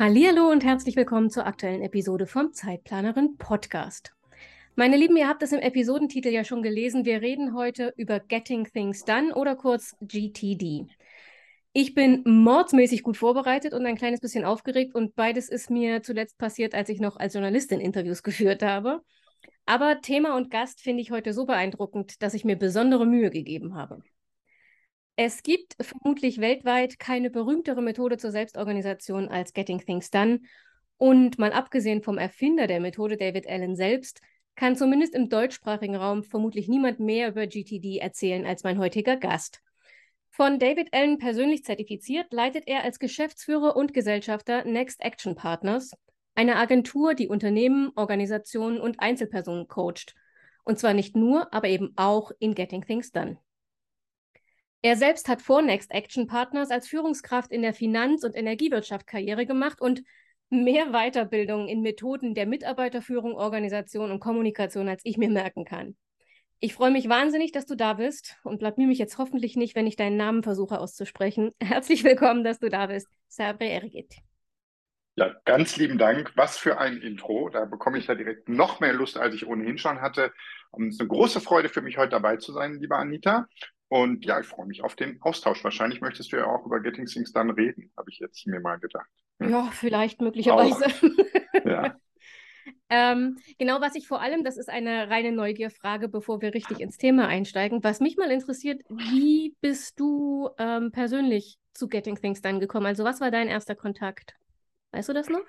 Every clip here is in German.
Hallo und herzlich willkommen zur aktuellen Episode vom Zeitplanerin Podcast. Meine Lieben, ihr habt es im Episodentitel ja schon gelesen. Wir reden heute über Getting Things Done oder kurz GTD. Ich bin mordsmäßig gut vorbereitet und ein kleines bisschen aufgeregt und beides ist mir zuletzt passiert, als ich noch als Journalistin Interviews geführt habe. Aber Thema und Gast finde ich heute so beeindruckend, dass ich mir besondere Mühe gegeben habe. Es gibt vermutlich weltweit keine berühmtere Methode zur Selbstorganisation als Getting Things Done. Und mal abgesehen vom Erfinder der Methode, David Allen selbst, kann zumindest im deutschsprachigen Raum vermutlich niemand mehr über GTD erzählen als mein heutiger Gast. Von David Allen persönlich zertifiziert, leitet er als Geschäftsführer und Gesellschafter Next Action Partners, eine Agentur, die Unternehmen, Organisationen und Einzelpersonen coacht. Und zwar nicht nur, aber eben auch in Getting Things Done. Er selbst hat vor Next Action Partners als Führungskraft in der Finanz- und Energiewirtschaft Karriere gemacht und mehr Weiterbildung in Methoden der Mitarbeiterführung, Organisation und Kommunikation, als ich mir merken kann. Ich freue mich wahnsinnig, dass du da bist und blamier mich jetzt hoffentlich nicht, wenn ich deinen Namen versuche auszusprechen. Herzlich willkommen, dass du da bist. Sabre Ergit. Ja, ganz lieben Dank. Was für ein Intro. Da bekomme ich ja direkt noch mehr Lust, als ich ohnehin schon hatte. Es ist eine große Freude für mich, heute dabei zu sein, liebe Anita. Und ja, ich freue mich auf den Austausch. Wahrscheinlich möchtest du ja auch über Getting Things dann reden, habe ich jetzt mir mal gedacht. Hm? Ja, vielleicht möglicherweise. ja. ähm, genau, was ich vor allem, das ist eine reine Neugierfrage, bevor wir richtig ins Thema einsteigen. Was mich mal interessiert, wie bist du ähm, persönlich zu Getting Things dann gekommen? Also, was war dein erster Kontakt? Weißt du das noch?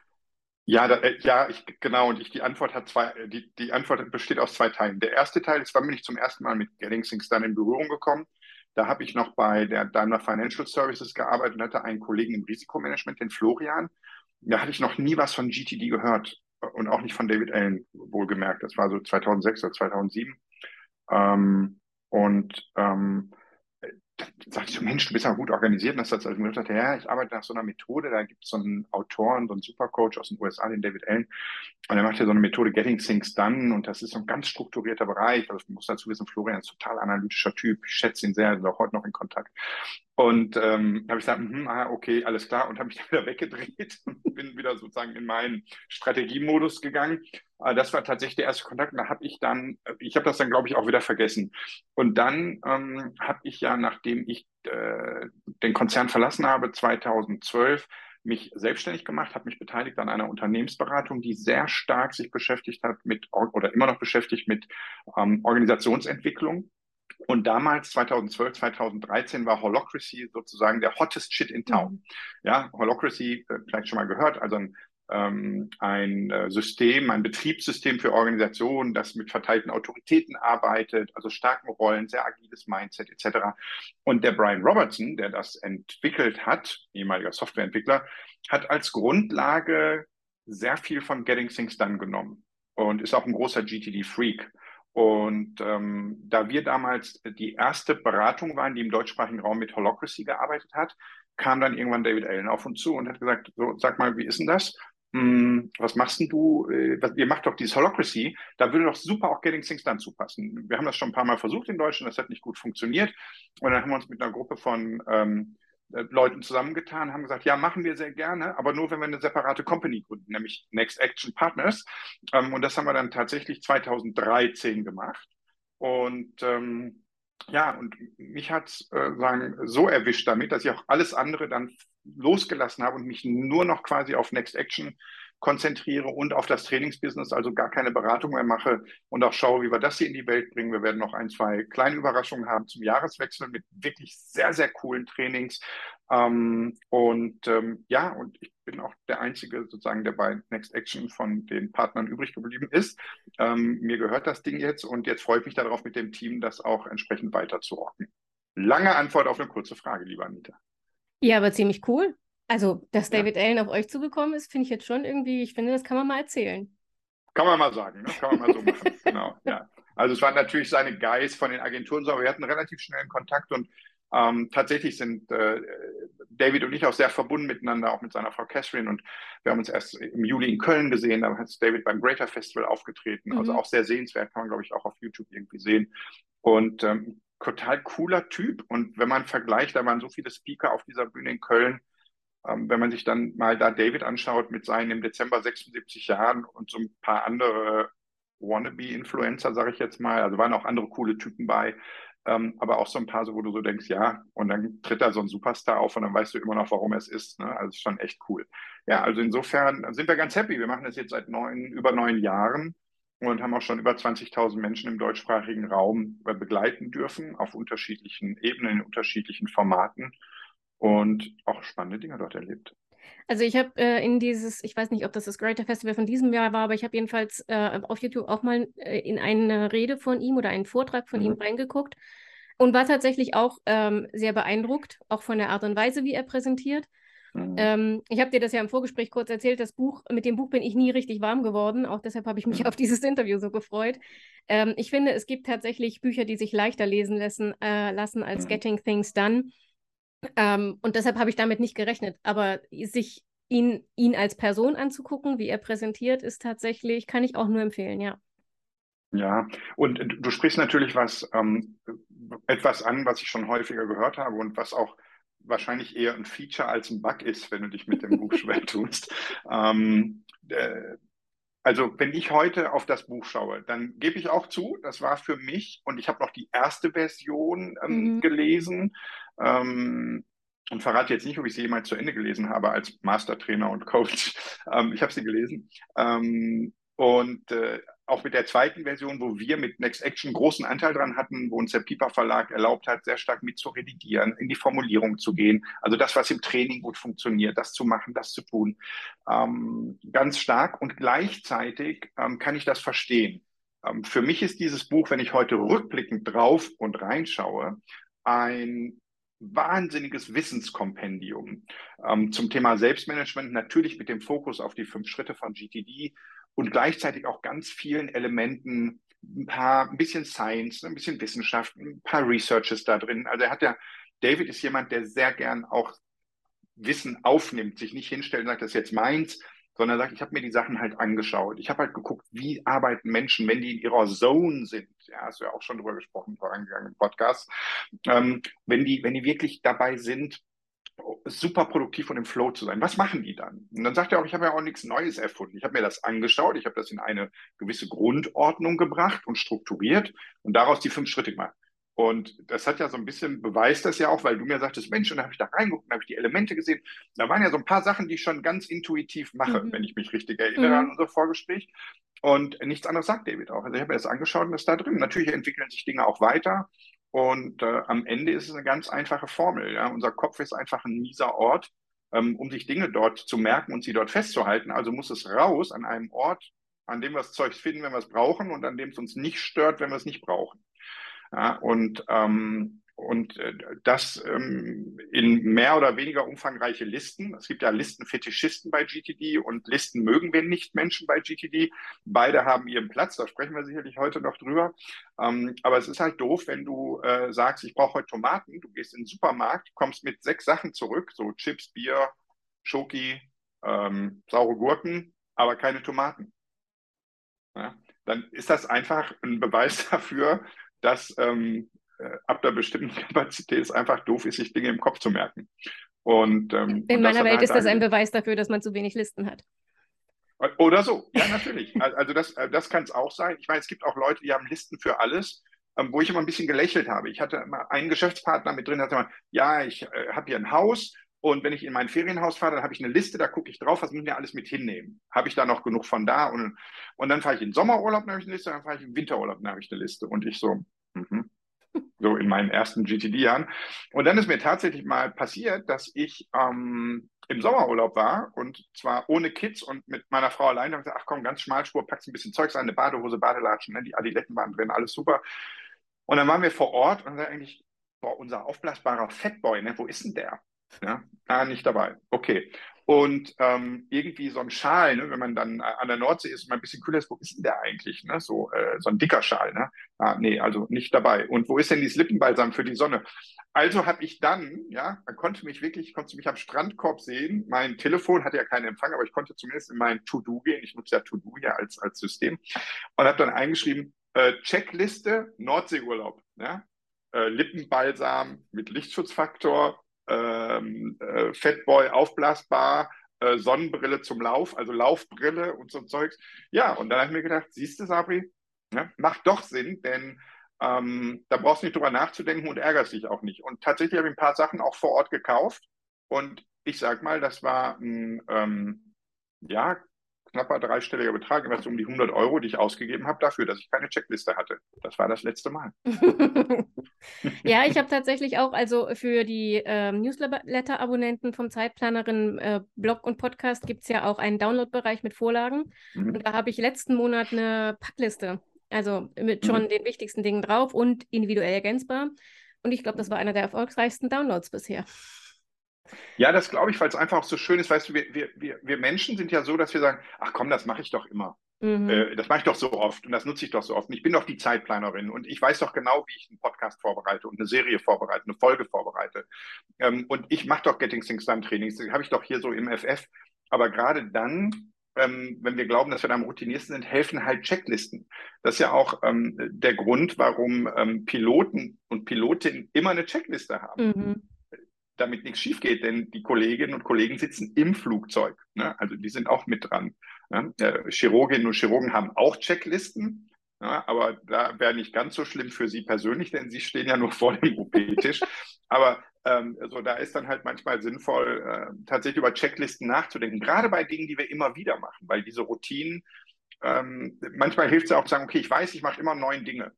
Ja, da, äh, ja, ich, genau. Und ich, die Antwort hat zwei, äh, die, die Antwort besteht aus zwei Teilen. Der erste Teil, es war mir nicht zum ersten Mal mit Getting Things dann in Berührung gekommen. Da habe ich noch bei der Daimler Financial Services gearbeitet und hatte einen Kollegen im Risikomanagement, den Florian. Da hatte ich noch nie was von GTD gehört und auch nicht von David Allen, wohlgemerkt. Das war so 2006 oder 2007. Ähm, und ähm, sagte ich so, Mensch, du bist ja gut organisiert. Und das hat also gesagt, ja, ich arbeite nach so einer Methode, da gibt es so einen Autoren, so einen Supercoach aus den USA, den David Allen. Und er macht ja so eine Methode Getting Things Done und das ist so ein ganz strukturierter Bereich. Also ich muss dazu wissen, Florian ist total analytischer Typ. Ich schätze ihn sehr, sind auch heute noch in Kontakt. Und ähm, habe ich gesagt, mh, ah, okay, alles klar und habe mich dann wieder weggedreht und bin wieder sozusagen in meinen Strategiemodus gegangen. Äh, das war tatsächlich der erste Kontakt. Und da habe ich dann, ich habe das dann, glaube ich, auch wieder vergessen. Und dann ähm, habe ich ja, nachdem ich äh, den Konzern verlassen habe, 2012, mich selbstständig gemacht, habe mich beteiligt an einer Unternehmensberatung, die sehr stark sich beschäftigt hat mit oder immer noch beschäftigt mit ähm, Organisationsentwicklung. Und damals, 2012, 2013, war Holocracy sozusagen der hottest shit in town. Mhm. Ja, Holocracy, äh, vielleicht schon mal gehört, also ein ähm, ein äh, System, ein Betriebssystem für Organisationen, das mit verteilten Autoritäten arbeitet, also starken Rollen, sehr agiles Mindset etc. Und der Brian Robertson, der das entwickelt hat, ehemaliger Softwareentwickler, hat als Grundlage sehr viel von Getting Things Done genommen und ist auch ein großer GTD-Freak. Und ähm, da wir damals die erste Beratung waren, die im deutschsprachigen Raum mit Holocracy gearbeitet hat, kam dann irgendwann David Allen auf uns zu und hat gesagt, so, sag mal, wie ist denn das? Hm, was machst denn du? Äh, ihr macht doch dieses Holocracy, da würde doch super auch Getting Things dann zupassen. Wir haben das schon ein paar Mal versucht in Deutschland, das hat nicht gut funktioniert. Und dann haben wir uns mit einer Gruppe von ähm, äh, Leuten zusammengetan, haben gesagt, ja, machen wir sehr gerne, aber nur, wenn wir eine separate Company gründen, nämlich Next Action Partners. Ähm, und das haben wir dann tatsächlich 2013 gemacht. Und ähm, ja, und mich hat es äh, so erwischt damit, dass ich auch alles andere dann losgelassen habe und mich nur noch quasi auf Next Action konzentriere und auf das Trainingsbusiness, also gar keine Beratung mehr mache und auch schaue, wie wir das hier in die Welt bringen. Wir werden noch ein, zwei kleine Überraschungen haben zum Jahreswechsel mit wirklich sehr, sehr coolen Trainings. Ähm, und ähm, ja, und ich bin auch der Einzige sozusagen, der bei Next Action von den Partnern übrig geblieben ist. Ähm, mir gehört das Ding jetzt und jetzt freue ich mich darauf, mit dem Team das auch entsprechend weiter zu rocken. Lange Antwort auf eine kurze Frage, lieber Anita. Ja, aber ziemlich cool. Also, dass David ja. Allen auf euch zugekommen ist, finde ich jetzt schon irgendwie, ich finde, das kann man mal erzählen. Kann man mal sagen, ne? kann man mal so machen. genau, ja. Also es war natürlich seine Geist von den Agenturen, aber wir hatten relativ schnell Kontakt und ähm, tatsächlich sind äh, David und ich auch sehr verbunden miteinander, auch mit seiner Frau Catherine. Und wir haben uns erst im Juli in Köln gesehen. Da hat David beim Greater Festival aufgetreten. Also mhm. Also auch sehr sehenswert, kann man, glaube ich, auch auf YouTube irgendwie sehen. Und ähm, total cooler Typ. Und wenn man vergleicht, da waren so viele Speaker auf dieser Bühne in Köln. Ähm, wenn man sich dann mal da David anschaut mit seinen im Dezember 76 Jahren und so ein paar andere Wannabe-Influencer, sage ich jetzt mal. Also waren auch andere coole Typen bei. Ähm, aber auch so ein paar, so, wo du so denkst, ja, und dann tritt da so ein Superstar auf und dann weißt du immer noch, warum es ist. Ne? Also ist schon echt cool. Ja, also insofern sind wir ganz happy. Wir machen das jetzt seit neun, über neun Jahren und haben auch schon über 20.000 Menschen im deutschsprachigen Raum äh, begleiten dürfen, auf unterschiedlichen Ebenen, in unterschiedlichen Formaten und auch spannende Dinge dort erlebt. Also ich habe äh, in dieses, ich weiß nicht, ob das das Greater Festival von diesem Jahr war, aber ich habe jedenfalls äh, auf YouTube auch mal äh, in eine Rede von ihm oder einen Vortrag von mhm. ihm reingeguckt und war tatsächlich auch ähm, sehr beeindruckt, auch von der Art und Weise, wie er präsentiert. Mhm. Ähm, ich habe dir das ja im Vorgespräch kurz erzählt, das Buch, mit dem Buch bin ich nie richtig warm geworden, auch deshalb habe ich mich auf dieses Interview so gefreut. Ähm, ich finde, es gibt tatsächlich Bücher, die sich leichter lesen lassen, äh, lassen als mhm. Getting Things Done. Ähm, und deshalb habe ich damit nicht gerechnet. Aber sich ihn, ihn als Person anzugucken, wie er präsentiert, ist tatsächlich, kann ich auch nur empfehlen, ja. Ja, und du sprichst natürlich was, ähm, etwas an, was ich schon häufiger gehört habe und was auch wahrscheinlich eher ein Feature als ein Bug ist, wenn du dich mit dem Buch schwer tust. Ähm, äh, also wenn ich heute auf das Buch schaue, dann gebe ich auch zu, das war für mich, und ich habe noch die erste Version ähm, mhm. gelesen, ähm, und verrate jetzt nicht, ob ich sie jemals zu Ende gelesen habe als Mastertrainer und Coach. Ähm, ich habe sie gelesen. Ähm, und äh, auch mit der zweiten Version, wo wir mit Next Action großen Anteil dran hatten, wo uns der Piper Verlag erlaubt hat, sehr stark mitzuredigieren, in die Formulierung zu gehen. Also das, was im Training gut funktioniert, das zu machen, das zu tun. Ähm, ganz stark. Und gleichzeitig ähm, kann ich das verstehen. Ähm, für mich ist dieses Buch, wenn ich heute rückblickend drauf und reinschaue, ein wahnsinniges Wissenskompendium ähm, zum Thema Selbstmanagement, natürlich mit dem Fokus auf die fünf Schritte von GTD, und gleichzeitig auch ganz vielen Elementen, ein paar, ein bisschen Science, ein bisschen Wissenschaft, ein paar Researches da drin. Also er hat ja, David ist jemand, der sehr gern auch Wissen aufnimmt, sich nicht hinstellt und sagt, das ist jetzt meins, sondern sagt, ich habe mir die Sachen halt angeschaut. Ich habe halt geguckt, wie arbeiten Menschen, wenn die in ihrer Zone sind. Ja, hast du ja auch schon drüber gesprochen, vorangegangenen Podcast. Ähm, wenn die, wenn die wirklich dabei sind, super produktiv und im Flow zu sein. Was machen die dann? Und dann sagt er auch, ich habe ja auch nichts Neues erfunden. Ich habe mir das angeschaut, ich habe das in eine gewisse Grundordnung gebracht und strukturiert und daraus die fünf Schritte gemacht. Und das hat ja so ein bisschen, beweist das ja auch, weil du mir sagtest, Mensch, und dann habe ich da reingeguckt, dann habe ich die Elemente gesehen. Da waren ja so ein paar Sachen, die ich schon ganz intuitiv mache, mhm. wenn ich mich richtig erinnere mhm. an unser Vorgespräch. Und nichts anderes sagt David auch. Also ich habe mir das angeschaut und das da drin. Natürlich entwickeln sich Dinge auch weiter. Und äh, am Ende ist es eine ganz einfache Formel. Ja? Unser Kopf ist einfach ein mieser Ort, ähm, um sich Dinge dort zu merken und sie dort festzuhalten. Also muss es raus an einem Ort, an dem wir das Zeug finden, wenn wir es brauchen und an dem es uns nicht stört, wenn wir es nicht brauchen. Ja? Und ähm, und äh, das ähm, in mehr oder weniger umfangreiche Listen. Es gibt ja Listenfetischisten bei GTD und Listen mögen wir nicht Menschen bei GTD. Beide haben ihren Platz, da sprechen wir sicherlich heute noch drüber. Ähm, aber es ist halt doof, wenn du äh, sagst, ich brauche heute Tomaten, du gehst in den Supermarkt, kommst mit sechs Sachen zurück, so Chips, Bier, Schoki, ähm, saure Gurken, aber keine Tomaten. Ja? Dann ist das einfach ein Beweis dafür, dass ähm, äh, ab einer bestimmten Kapazität es einfach doof ist, sich Dinge im Kopf zu merken. Und, ähm, In und meiner Welt halt ist das ein Beweis dafür, dass man zu wenig Listen hat. Oder so, ja, natürlich. also das, äh, das kann es auch sein. Ich meine, es gibt auch Leute, die haben Listen für alles, ähm, wo ich immer ein bisschen gelächelt habe. Ich hatte immer einen Geschäftspartner mit drin, der sagte mal, ja, ich äh, habe hier ein Haus und wenn ich in mein Ferienhaus fahre, dann habe ich eine Liste, da gucke ich drauf, was muss ich mir alles mit hinnehmen. Habe ich da noch genug von da? Und, und dann fahre ich in Sommerurlaub, dann habe ich eine Liste, dann fahre ich in Winterurlaub, dann habe ich eine Liste. Und ich so, mhm so in meinen ersten GTD-Jahren. Und dann ist mir tatsächlich mal passiert, dass ich ähm, im Sommerurlaub war und zwar ohne Kids und mit meiner Frau allein. Da habe ich gesagt, ach komm, ganz Schmalspur, packst ein bisschen Zeugs an, eine Badehose, Badelatschen, ne? die Adiletten waren drin, alles super. Und dann waren wir vor Ort und dann eigentlich, boah, unser aufblasbarer Fatboy, ne? wo ist denn der? Ja, ah, nicht dabei. Okay. Und ähm, irgendwie so ein Schal, ne, wenn man dann an der Nordsee ist und mal ein bisschen kühler ist, wo ist denn der eigentlich? Ne? So, äh, so ein dicker Schal. Ne? Ah, nee, also nicht dabei. Und wo ist denn dieses Lippenbalsam für die Sonne? Also habe ich dann, ja, man konnte mich wirklich, konnte mich am Strandkorb sehen. Mein Telefon hatte ja keinen Empfang, aber ich konnte zumindest in mein To-Do gehen. Ich nutze ja To-Do ja als, als System. Und habe dann eingeschrieben, äh, Checkliste Nordseeurlaub. Ja? Äh, Lippenbalsam mit Lichtschutzfaktor, ähm, äh, Fatboy aufblasbar, äh, Sonnenbrille zum Lauf, also Laufbrille und so Zeugs. Ja, und dann habe ich mir gedacht, siehst du, Sabri, ne, macht doch Sinn, denn ähm, da brauchst du nicht drüber nachzudenken und ärgerst dich auch nicht. Und tatsächlich habe ich ein paar Sachen auch vor Ort gekauft und ich sag mal, das war ein, ähm, ja, knapper dreistelliger Betrag, immer so um die 100 Euro, die ich ausgegeben habe dafür, dass ich keine Checkliste hatte. Das war das letzte Mal. ja, ich habe tatsächlich auch, also für die ähm, Newsletter-Abonnenten vom Zeitplanerin äh, Blog und Podcast gibt es ja auch einen Download-Bereich mit Vorlagen. Mhm. Und da habe ich letzten Monat eine Packliste, also mit schon mhm. den wichtigsten Dingen drauf und individuell ergänzbar. Und ich glaube, das war einer der erfolgreichsten Downloads bisher. Ja, das glaube ich, weil es einfach auch so schön ist. Weißt du, wir, wir, wir Menschen sind ja so, dass wir sagen, ach komm, das mache ich doch immer. Mhm. Äh, das mache ich doch so oft und das nutze ich doch so oft. Und ich bin doch die Zeitplanerin und ich weiß doch genau, wie ich einen Podcast vorbereite und eine Serie vorbereite, eine Folge vorbereite. Ähm, und ich mache doch Getting Things Done Trainings, das habe ich doch hier so im FF. Aber gerade dann, ähm, wenn wir glauben, dass wir da am routiniersten sind, helfen halt Checklisten. Das ist ja auch ähm, der Grund, warum ähm, Piloten und Pilotinnen immer eine Checkliste haben. Mhm damit nichts schief geht, denn die Kolleginnen und Kollegen sitzen im Flugzeug. Ne? Also die sind auch mit dran. Ne? Äh, Chirurginnen und Chirurgen haben auch Checklisten, ja, aber da wäre nicht ganz so schlimm für sie persönlich, denn sie stehen ja nur vor dem OP-Tisch. aber ähm, also da ist dann halt manchmal sinnvoll, äh, tatsächlich über Checklisten nachzudenken, gerade bei Dingen, die wir immer wieder machen, weil diese Routinen, ähm, manchmal hilft es ja auch zu sagen, okay, ich weiß, ich mache immer neun Dinge.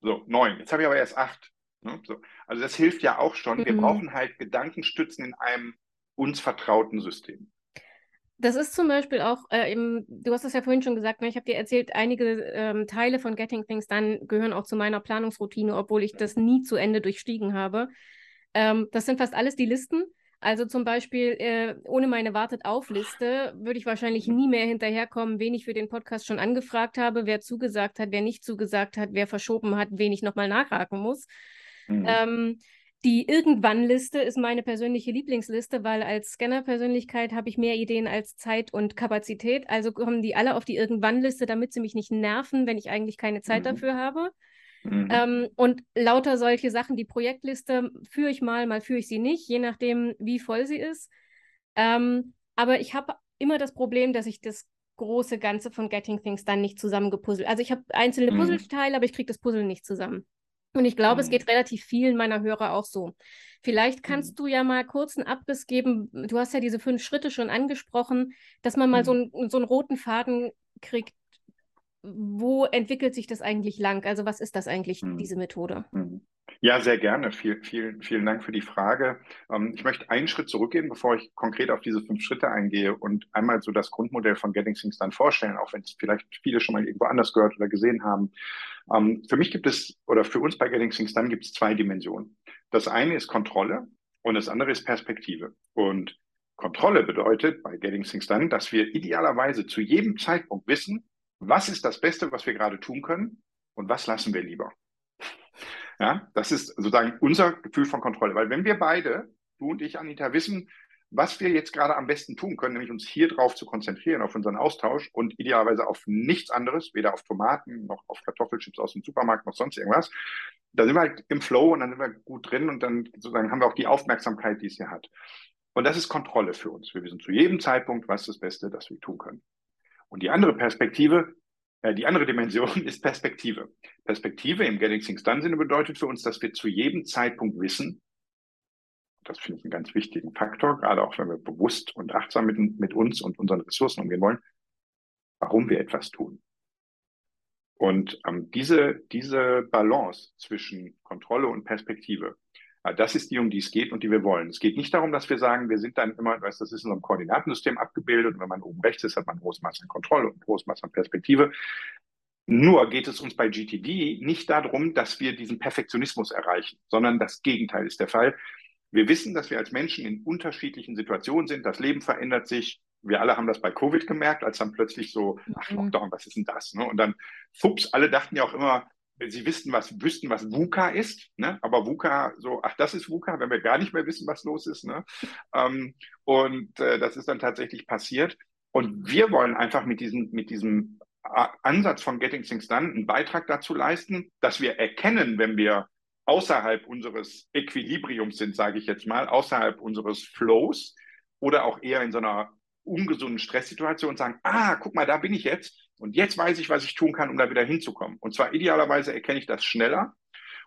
So, neun. Jetzt habe ich aber erst acht. Ne? So. Also das hilft ja auch schon. Wir mhm. brauchen halt Gedankenstützen in einem uns vertrauten System. Das ist zum Beispiel auch, äh, eben, du hast es ja vorhin schon gesagt, ne? ich habe dir erzählt, einige ähm, Teile von Getting Things Done gehören auch zu meiner Planungsroutine, obwohl ich das nie zu Ende durchstiegen habe. Ähm, das sind fast alles die Listen. Also zum Beispiel äh, ohne meine Wartet-auf-Liste würde ich wahrscheinlich nie mehr hinterherkommen, wen ich für den Podcast schon angefragt habe, wer zugesagt hat, wer nicht zugesagt hat, wer verschoben hat, wen ich nochmal nachhaken muss. Mhm. Ähm, die Irgendwann-Liste ist meine persönliche Lieblingsliste, weil als Scanner-Persönlichkeit habe ich mehr Ideen als Zeit und Kapazität. Also kommen die alle auf die Irgendwann-Liste, damit sie mich nicht nerven, wenn ich eigentlich keine Zeit mhm. dafür habe. Mhm. Ähm, und lauter solche Sachen, die Projektliste führe ich mal, mal führe ich sie nicht, je nachdem, wie voll sie ist. Ähm, aber ich habe immer das Problem, dass ich das große Ganze von Getting Things dann nicht zusammengepuzzelt. Also ich habe einzelne mhm. Puzzleteile, aber ich kriege das Puzzle nicht zusammen. Und ich glaube, mhm. es geht relativ vielen meiner Hörer auch so. Vielleicht kannst mhm. du ja mal kurz einen Abriss geben. Du hast ja diese fünf Schritte schon angesprochen, dass man mal mhm. so, einen, so einen roten Faden kriegt. Wo entwickelt sich das eigentlich lang? Also was ist das eigentlich, mhm. diese Methode? Ja, sehr gerne. Viel, vielen, vielen Dank für die Frage. Ähm, ich möchte einen Schritt zurückgehen, bevor ich konkret auf diese fünf Schritte eingehe und einmal so das Grundmodell von Getting Things dann vorstellen, auch wenn es vielleicht viele schon mal irgendwo anders gehört oder gesehen haben. Ähm, für mich gibt es, oder für uns bei Getting Things Done gibt es zwei Dimensionen. Das eine ist Kontrolle und das andere ist Perspektive. Und Kontrolle bedeutet bei Getting Things Done, dass wir idealerweise zu jedem Zeitpunkt wissen, was ist das Beste, was wir gerade tun können und was lassen wir lieber. Ja, das ist sozusagen unser Gefühl von Kontrolle. Weil wenn wir beide, du und ich, Anita, wissen, was wir jetzt gerade am besten tun können, nämlich uns hier drauf zu konzentrieren, auf unseren Austausch und idealerweise auf nichts anderes, weder auf Tomaten noch auf Kartoffelchips aus dem Supermarkt noch sonst irgendwas. Da sind wir halt im Flow und dann sind wir gut drin und dann sozusagen haben wir auch die Aufmerksamkeit, die es hier hat. Und das ist Kontrolle für uns. Wir wissen zu jedem Zeitpunkt, was das Beste, das wir tun können. Und die andere Perspektive, die andere Dimension ist Perspektive. Perspektive im Getting Things Done Sinne bedeutet für uns, dass wir zu jedem Zeitpunkt wissen, das finde ich einen ganz wichtigen Faktor, gerade auch wenn wir bewusst und achtsam mit, mit uns und unseren Ressourcen umgehen wollen, warum wir etwas tun. Und ähm, diese, diese Balance zwischen Kontrolle und Perspektive, äh, das ist die, um die es geht und die wir wollen. Es geht nicht darum, dass wir sagen, wir sind dann immer, weißt, das ist in so einem Koordinatensystem abgebildet und wenn man oben rechts ist, hat man großes Maß an Kontrolle und großes Maß an Perspektive. Nur geht es uns bei GTD nicht darum, dass wir diesen Perfektionismus erreichen, sondern das Gegenteil ist der Fall Wir wissen, dass wir als Menschen in unterschiedlichen Situationen sind. Das Leben verändert sich. Wir alle haben das bei Covid gemerkt, als dann plötzlich so, ach, mhm. Lockdown, was ist denn das? Ne? Und dann, fups, alle dachten ja auch immer, sie wüssten, was, wüssten, was VUCA ist, ne? aber VUCA, so, ach, das ist VUCA, wenn wir gar nicht mehr wissen, was los ist. Ne? Ähm, und äh, das ist dann tatsächlich passiert. Und wir wollen einfach mit diesem, mit diesem Ansatz von Getting Things Done einen Beitrag dazu leisten, dass wir erkennen, wenn wir außerhalb unseres Equilibriums sind, sage ich jetzt mal, außerhalb unseres Flows oder auch eher in so einer ungesunden Stresssituation sagen, ah, guck mal, da bin ich jetzt und jetzt weiß ich, was ich tun kann, um da wieder hinzukommen. Und zwar idealerweise erkenne ich das schneller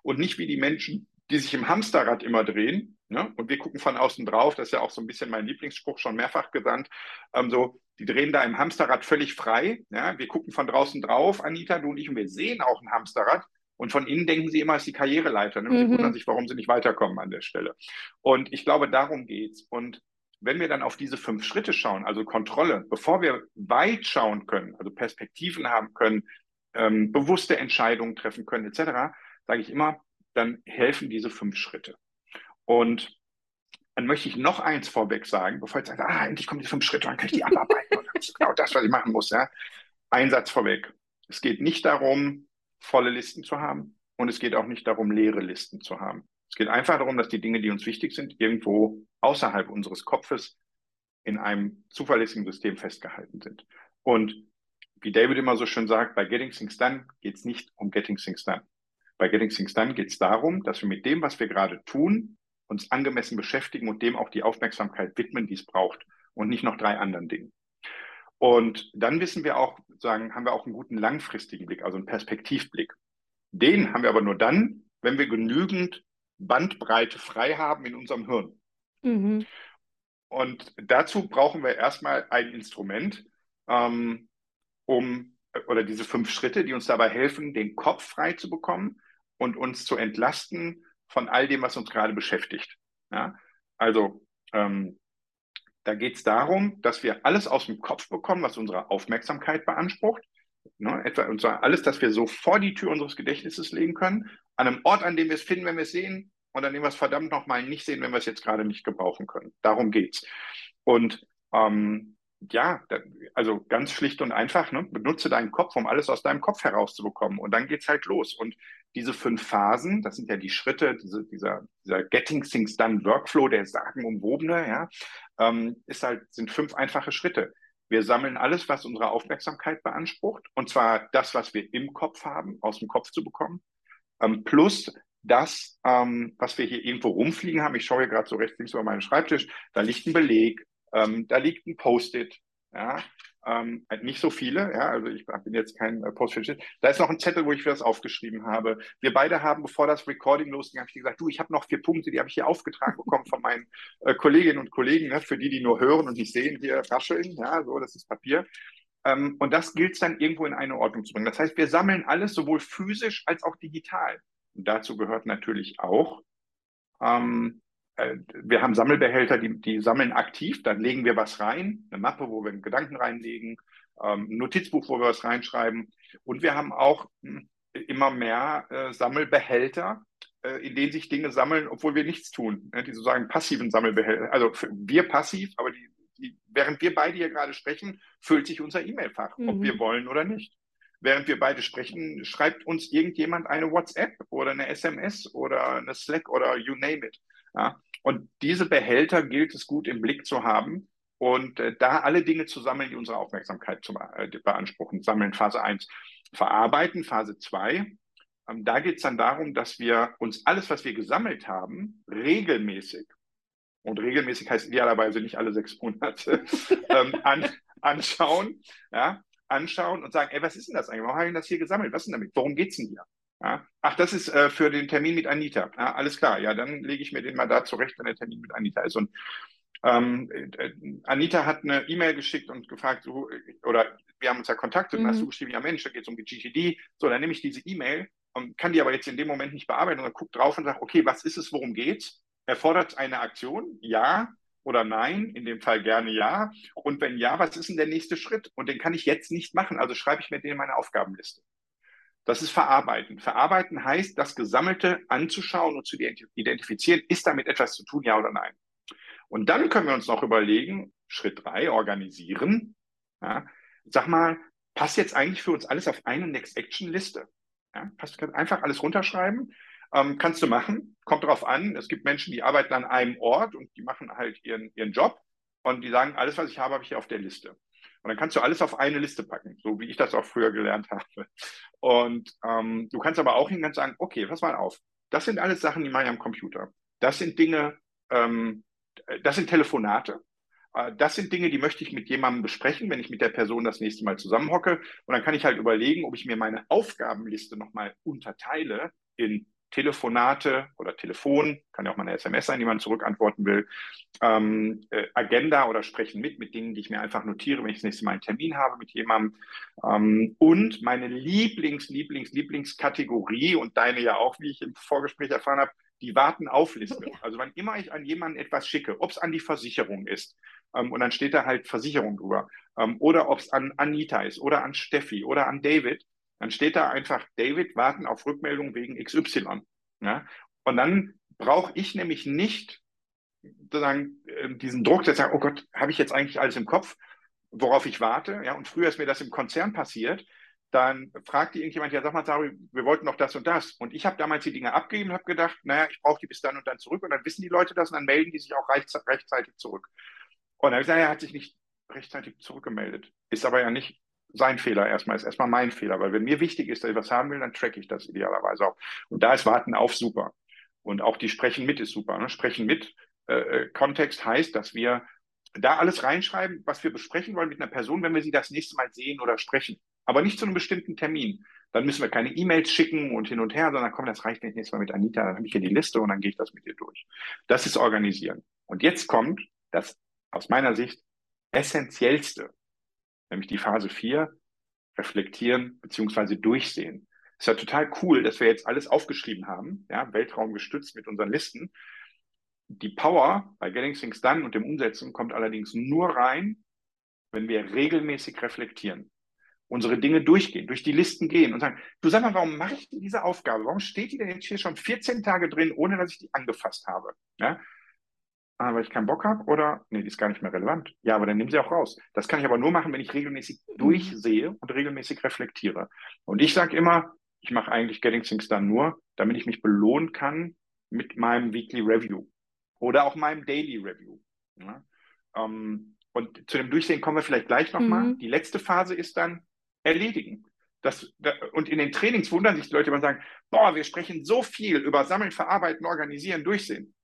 und nicht wie die Menschen, die sich im Hamsterrad immer drehen. Ne? Und wir gucken von außen drauf, das ist ja auch so ein bisschen mein Lieblingsspruch, schon mehrfach gesandt. Ähm, so, die drehen da im Hamsterrad völlig frei. Ja? Wir gucken von draußen drauf, Anita, du und ich, und wir sehen auch ein Hamsterrad. Und von innen denken sie immer, es ist die Karriereleiter. Ne? Und mhm. sie wundern sich, warum sie nicht weiterkommen an der Stelle. Und ich glaube, darum geht's. Und wenn wir dann auf diese fünf Schritte schauen, also Kontrolle, bevor wir weit schauen können, also Perspektiven haben können, ähm, bewusste Entscheidungen treffen können, etc., sage ich immer, dann helfen diese fünf Schritte. Und dann möchte ich noch eins vorweg sagen, bevor ich sage, ah, endlich kommen die fünf Schritte, dann kann ich die abarbeiten. das ist genau das, was ich machen muss. Ja? Ein Satz vorweg. Es geht nicht darum, volle Listen zu haben und es geht auch nicht darum, leere Listen zu haben. Es geht einfach darum, dass die Dinge, die uns wichtig sind, irgendwo außerhalb unseres Kopfes in einem zuverlässigen System festgehalten sind. Und wie David immer so schön sagt, bei Getting Things Done geht es nicht um Getting Things Done. Bei Getting Things Done geht es darum, dass wir mit dem, was wir gerade tun, uns angemessen beschäftigen und dem auch die Aufmerksamkeit widmen, die es braucht und nicht noch drei anderen Dingen. Und dann wissen wir auch, sagen, haben wir auch einen guten langfristigen Blick, also einen Perspektivblick. Den haben wir aber nur dann, wenn wir genügend Bandbreite frei haben in unserem Hirn. Mhm. Und dazu brauchen wir erstmal ein Instrument, ähm, um oder diese fünf Schritte, die uns dabei helfen, den Kopf frei zu bekommen und uns zu entlasten von all dem, was uns gerade beschäftigt. Ja? Also ähm, da geht es darum, dass wir alles aus dem Kopf bekommen, was unsere Aufmerksamkeit beansprucht. Ne? Etwa und zwar alles, das wir so vor die Tür unseres Gedächtnisses legen können, an einem Ort, an dem wir es finden, wenn wir es sehen, und an dem wir es verdammt nochmal nicht sehen, wenn wir es jetzt gerade nicht gebrauchen können. Darum geht's. Und ähm, ja, also ganz schlicht und einfach, ne? benutze deinen Kopf, um alles aus deinem Kopf herauszubekommen. Und dann geht's halt los. Und diese fünf Phasen, das sind ja die Schritte, diese, dieser, dieser Getting Things Done Workflow, der sagenumwobene, ja, ähm, ist halt, sind fünf einfache Schritte. Wir sammeln alles, was unsere Aufmerksamkeit beansprucht, und zwar das, was wir im Kopf haben, aus dem Kopf zu bekommen, ähm, plus das, ähm, was wir hier irgendwo rumfliegen haben. Ich schaue hier gerade so rechts links über meinen Schreibtisch, da liegt ein Beleg, ähm, da liegt ein Post-it, ja, ähm, nicht so viele, ja, also ich bin jetzt kein äh. Da ist noch ein Zettel, wo ich das aufgeschrieben habe. Wir beide haben, bevor das Recording losging, habe ich gesagt, du, ich habe noch vier Punkte, die habe ich hier aufgetragen bekommen von meinen äh, Kolleginnen und Kollegen, ne, für die, die nur hören und nicht sehen, hier rascheln, ja, so, das ist Papier. Ähm, und das gilt es dann irgendwo in eine Ordnung zu bringen. Das heißt, wir sammeln alles sowohl physisch als auch digital. Und dazu gehört natürlich auch, ähm, äh, wir haben Sammelbehälter, die, die sammeln aktiv, dann legen wir was rein, eine Mappe, wo wir Gedanken reinlegen, ähm, ein Notizbuch, wo wir was reinschreiben. Und wir haben auch hm, immer mehr äh, Sammelbehälter, äh, in denen sich Dinge sammeln, obwohl wir nichts tun. Ne? Die sozusagen passiven Sammelbehälter. Also wir passiv, aber die, die, während wir beide hier gerade sprechen, füllt sich unser E-Mail-Fach, mhm. ob wir wollen oder nicht während wir beide sprechen, schreibt uns irgendjemand eine WhatsApp oder eine SMS oder eine Slack oder you name it. Ja? Und diese Behälter gilt es gut im Blick zu haben und äh, da alle Dinge zu sammeln, die unsere Aufmerksamkeit zu, äh, beanspruchen. Sammeln Phase 1. Verarbeiten Phase 2. Ähm, da geht es dann darum, dass wir uns alles, was wir gesammelt haben, regelmäßig, und regelmäßig heißt idealerweise nicht alle sechs Monate, ähm, an, anschauen. Ja? anschauen und sagen, ey, was ist denn das eigentlich? Warum habe ich das hier gesammelt? Was ist denn damit? Worum geht es denn hier? Ja? Ach, das ist äh, für den Termin mit Anita. Ja, alles klar, ja, dann lege ich mir den mal da zurecht, wenn der Termin mit Anita ist. Und ähm, äh, Anita hat eine E-Mail geschickt und gefragt, so, oder wir haben uns ja kontaktet mhm. und hast du geschrieben, ja Mensch, da geht es um die GTD. So, dann nehme ich diese E-Mail und kann die aber jetzt in dem Moment nicht bearbeiten und dann guckt drauf und sagt, okay, was ist es, worum geht's? Erfordert eine Aktion? Ja oder nein? In dem Fall gerne ja. Und wenn ja, was ist denn der nächste Schritt? Und den kann ich jetzt nicht machen. Also schreibe ich mir den in meine Aufgabenliste. Das ist Verarbeiten. Verarbeiten heißt, das Gesammelte anzuschauen und zu identifizieren, ist damit etwas zu tun, ja oder nein. Und dann können wir uns noch überlegen, Schritt drei, organisieren. Ja, sag mal, passt jetzt eigentlich für uns alles auf eine Next-Action-Liste? Ja, passt, einfach alles runterschreiben. Ähm, kannst du machen, kommt darauf an. Es gibt Menschen, die arbeiten an einem Ort und die machen halt ihren, ihren Job und die sagen, alles, was ich habe, habe ich hier auf der Liste. Und dann kannst du alles auf eine Liste packen, so wie ich das auch früher gelernt habe. Und ähm, du kannst aber auch hingehen und sagen, okay, pass mal auf. Das sind alles Sachen, die mache ich am Computer. Das sind Dinge, ähm, das sind Telefonate. Äh, das sind Dinge, die möchte ich mit jemandem besprechen, wenn ich mit der Person das nächste Mal zusammenhocke. Und dann kann ich halt überlegen, ob ich mir meine Aufgabenliste nochmal unterteile in Telefonate oder Telefon, kann ja auch mal eine SMS sein, die man zurückantworten will, ähm, äh, Agenda oder Sprechen mit, mit Dingen, die ich mir einfach notiere, wenn ich das nächste Mal einen Termin habe mit jemandem. Ähm, und meine Lieblings-, Lieblings-, Lieblingskategorie und deine ja auch, wie ich im Vorgespräch erfahren habe, die Warten-auf-Liste. Ja. Also wann immer ich an jemanden etwas schicke, ob es an die Versicherung ist, ähm, und dann steht da halt Versicherung drüber, ähm, oder ob es an Anita ist oder an Steffi oder an David, dann steht da einfach, David, warten auf Rückmeldung wegen XY. Ja? Und dann brauche ich nämlich nicht sozusagen ähm, diesen Druck, der sagt, oh Gott, habe ich jetzt eigentlich alles im Kopf, worauf ich warte? Ja, und früher ist mir das im Konzern passiert. Dann fragte irgendjemand, ja, sag mal, Sari, wir wollten noch das und das. Und ich habe damals die Dinge abgegeben und habe gedacht, naja, ich brauche die bis dann und dann zurück. Und dann wissen die Leute das und dann melden die sich auch rechtzeitig zurück. Und dann habe ich gesagt, er hat sich nicht rechtzeitig zurückgemeldet. Ist aber ja nicht sein Fehler erstmal, ist erstmal mein Fehler, weil wenn mir wichtig ist, dass ich was haben will, dann tracke ich das idealerweise auch. Und da ist Warten auf super. Und auch die Sprechen mit ist super. Ne? Sprechen mit äh, äh, Kontext heißt, dass wir da alles reinschreiben, was wir besprechen wollen mit einer Person, wenn wir sie das nächste Mal sehen oder sprechen. Aber nicht zu einem bestimmten Termin. Dann müssen wir keine E-Mails schicken und hin und her, sondern komm, das reicht nicht nächstes Mal mit Anita, dann habe ich hier die Liste und dann gehe ich das mit dir durch. Das ist Organisieren. Und jetzt kommt das aus meiner Sicht essentiellste nämlich die Phase 4, reflektieren bzw. durchsehen. Es ist ja total cool, dass wir jetzt alles aufgeschrieben haben, ja, Weltraum gestützt mit unseren Listen. Die Power bei Getting Things Done und dem Umsetzen kommt allerdings nur rein, wenn wir regelmäßig reflektieren, unsere Dinge durchgehen, durch die Listen gehen und sagen, du sag mal, warum mache ich diese Aufgabe? Warum steht die denn jetzt hier schon 14 Tage drin, ohne dass ich die angefasst habe? Ja? Ah, weil ich keinen Bock habe oder nee, die ist gar nicht mehr relevant. Ja, aber dann nimm sie auch raus. Das kann ich aber nur machen, wenn ich regelmäßig mhm. durchsehe und regelmäßig reflektiere. Und ich sage immer, ich mache eigentlich Getting Things dann nur, damit ich mich belohnen kann mit meinem Weekly Review oder auch meinem Daily Review. Ja? Ähm, und zu dem Durchsehen kommen wir vielleicht gleich nochmal. Mhm. Die letzte Phase ist dann erledigen. Das, und in den Trainings wundern sich die Leute immer sagen, boah, wir sprechen so viel über Sammeln, Verarbeiten, Organisieren, Durchsehen.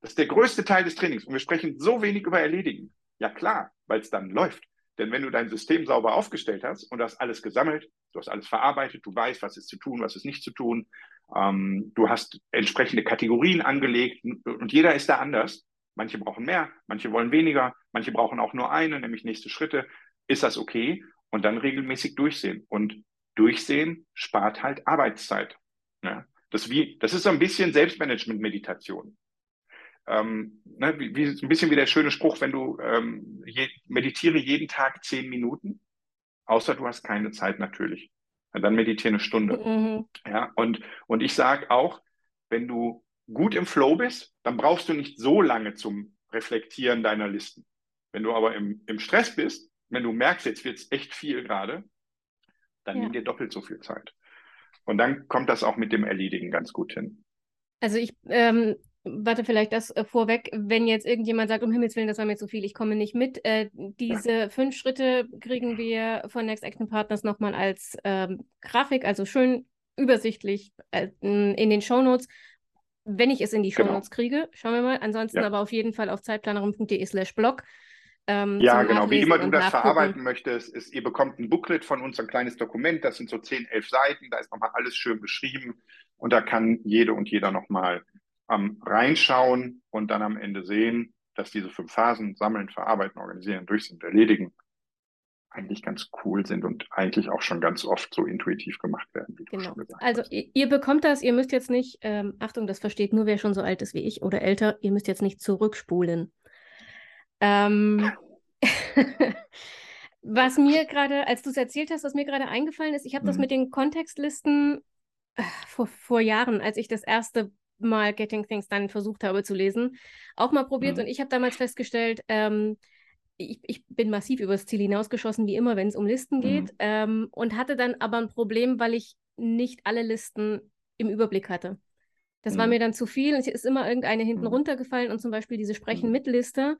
Das ist der größte Teil des Trainings. Und wir sprechen so wenig über Erledigen. Ja klar, weil es dann läuft. Denn wenn du dein System sauber aufgestellt hast und du hast alles gesammelt, du hast alles verarbeitet, du weißt, was ist zu tun, was ist nicht zu tun, ähm, du hast entsprechende Kategorien angelegt und jeder ist da anders. Manche brauchen mehr, manche wollen weniger, manche brauchen auch nur eine, nämlich nächste Schritte. Ist das okay? Und dann regelmäßig durchsehen. Und durchsehen spart halt Arbeitszeit. Ja? Das, wie, das ist so ein bisschen Selbstmanagement-Meditation ähm, ne, wie, wie, ein bisschen wie der schöne Spruch, wenn du ähm, je, meditiere jeden Tag zehn Minuten, außer du hast keine Zeit natürlich. Ja, dann meditiere eine Stunde. Mhm. Ja, und, und ich sage auch, wenn du gut im Flow bist, dann brauchst du nicht so lange zum Reflektieren deiner Listen. Wenn du aber im, im Stress bist, wenn du merkst, jetzt wird es echt viel gerade, dann ja. nimm dir doppelt so viel Zeit. Und dann kommt das auch mit dem Erledigen ganz gut hin. Also ich ähm, warte, vielleicht das äh, vorweg, wenn jetzt irgendjemand sagt, um Himmels Willen, das war mir zu viel, ich komme nicht mit. Äh, diese ja. fünf Schritte kriegen wir von Next Action Partners nochmal als ähm, Grafik, also schön übersichtlich äh, in den Shownotes. Wenn ich es in die genau. Shownotes kriege, schauen wir mal. Ansonsten ja. aber auf jeden Fall auf zeitplanerin.de slash blog. Ähm, ja, genau. Wie immer du das nachgucken. verarbeiten möchtest, ist, ihr bekommt ein Booklet von uns, ein kleines Dokument, das sind so 10, 11 Seiten, da ist nochmal alles schön beschrieben und da kann jede und jeder nochmal ähm, reinschauen und dann am Ende sehen, dass diese fünf Phasen, sammeln, verarbeiten, organisieren, durch sind, erledigen, eigentlich ganz cool sind und eigentlich auch schon ganz oft so intuitiv gemacht werden, wie genau. du schon gesagt also, hast. Also ihr bekommt das, ihr müsst jetzt nicht, ähm, Achtung, das versteht nur wer schon so alt ist wie ich oder älter, ihr müsst jetzt nicht zurückspulen. Ähm, Was mir gerade, als du es erzählt hast, was mir gerade eingefallen ist, ich habe mhm. das mit den Kontextlisten äh, vor, vor Jahren, als ich das erste Mal Getting Things Done versucht habe zu lesen, auch mal probiert mhm. und ich habe damals festgestellt, ähm, ich, ich, bin massiv übers Ziel hinausgeschossen, wie immer, wenn es um Listen geht, mhm. ähm, und hatte dann aber ein Problem, weil ich nicht alle Listen im Überblick hatte. Das mhm. war mir dann zu viel. Es ist immer irgendeine hinten mhm. runtergefallen und zum Beispiel diese Sprechen-mit-Liste.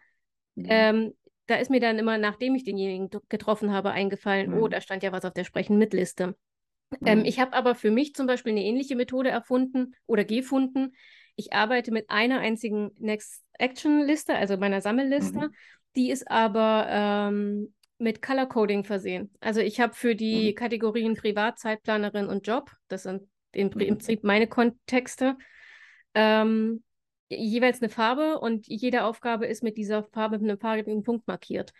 Mhm. Ähm, da ist mir dann immer, nachdem ich denjenigen getroffen habe, eingefallen, oh, mhm. da stand ja was auf der Sprechen-mit-Liste. Ähm, mhm. ich habe aber für mich zum Beispiel eine ähnliche Methode erfunden oder gefunden. Ich arbeite mit einer einzigen Next-Action-Liste, also meiner Sammelliste. Mhm. Die ist aber ähm, mit Color Coding versehen. Also ich habe für die mhm. Kategorien Privatzeitplanerin und Job, das sind im mhm. Prinzip meine Kontexte, ähm, jeweils eine Farbe und jede Aufgabe ist mit dieser Farbe mit einem farbigen Punkt markiert.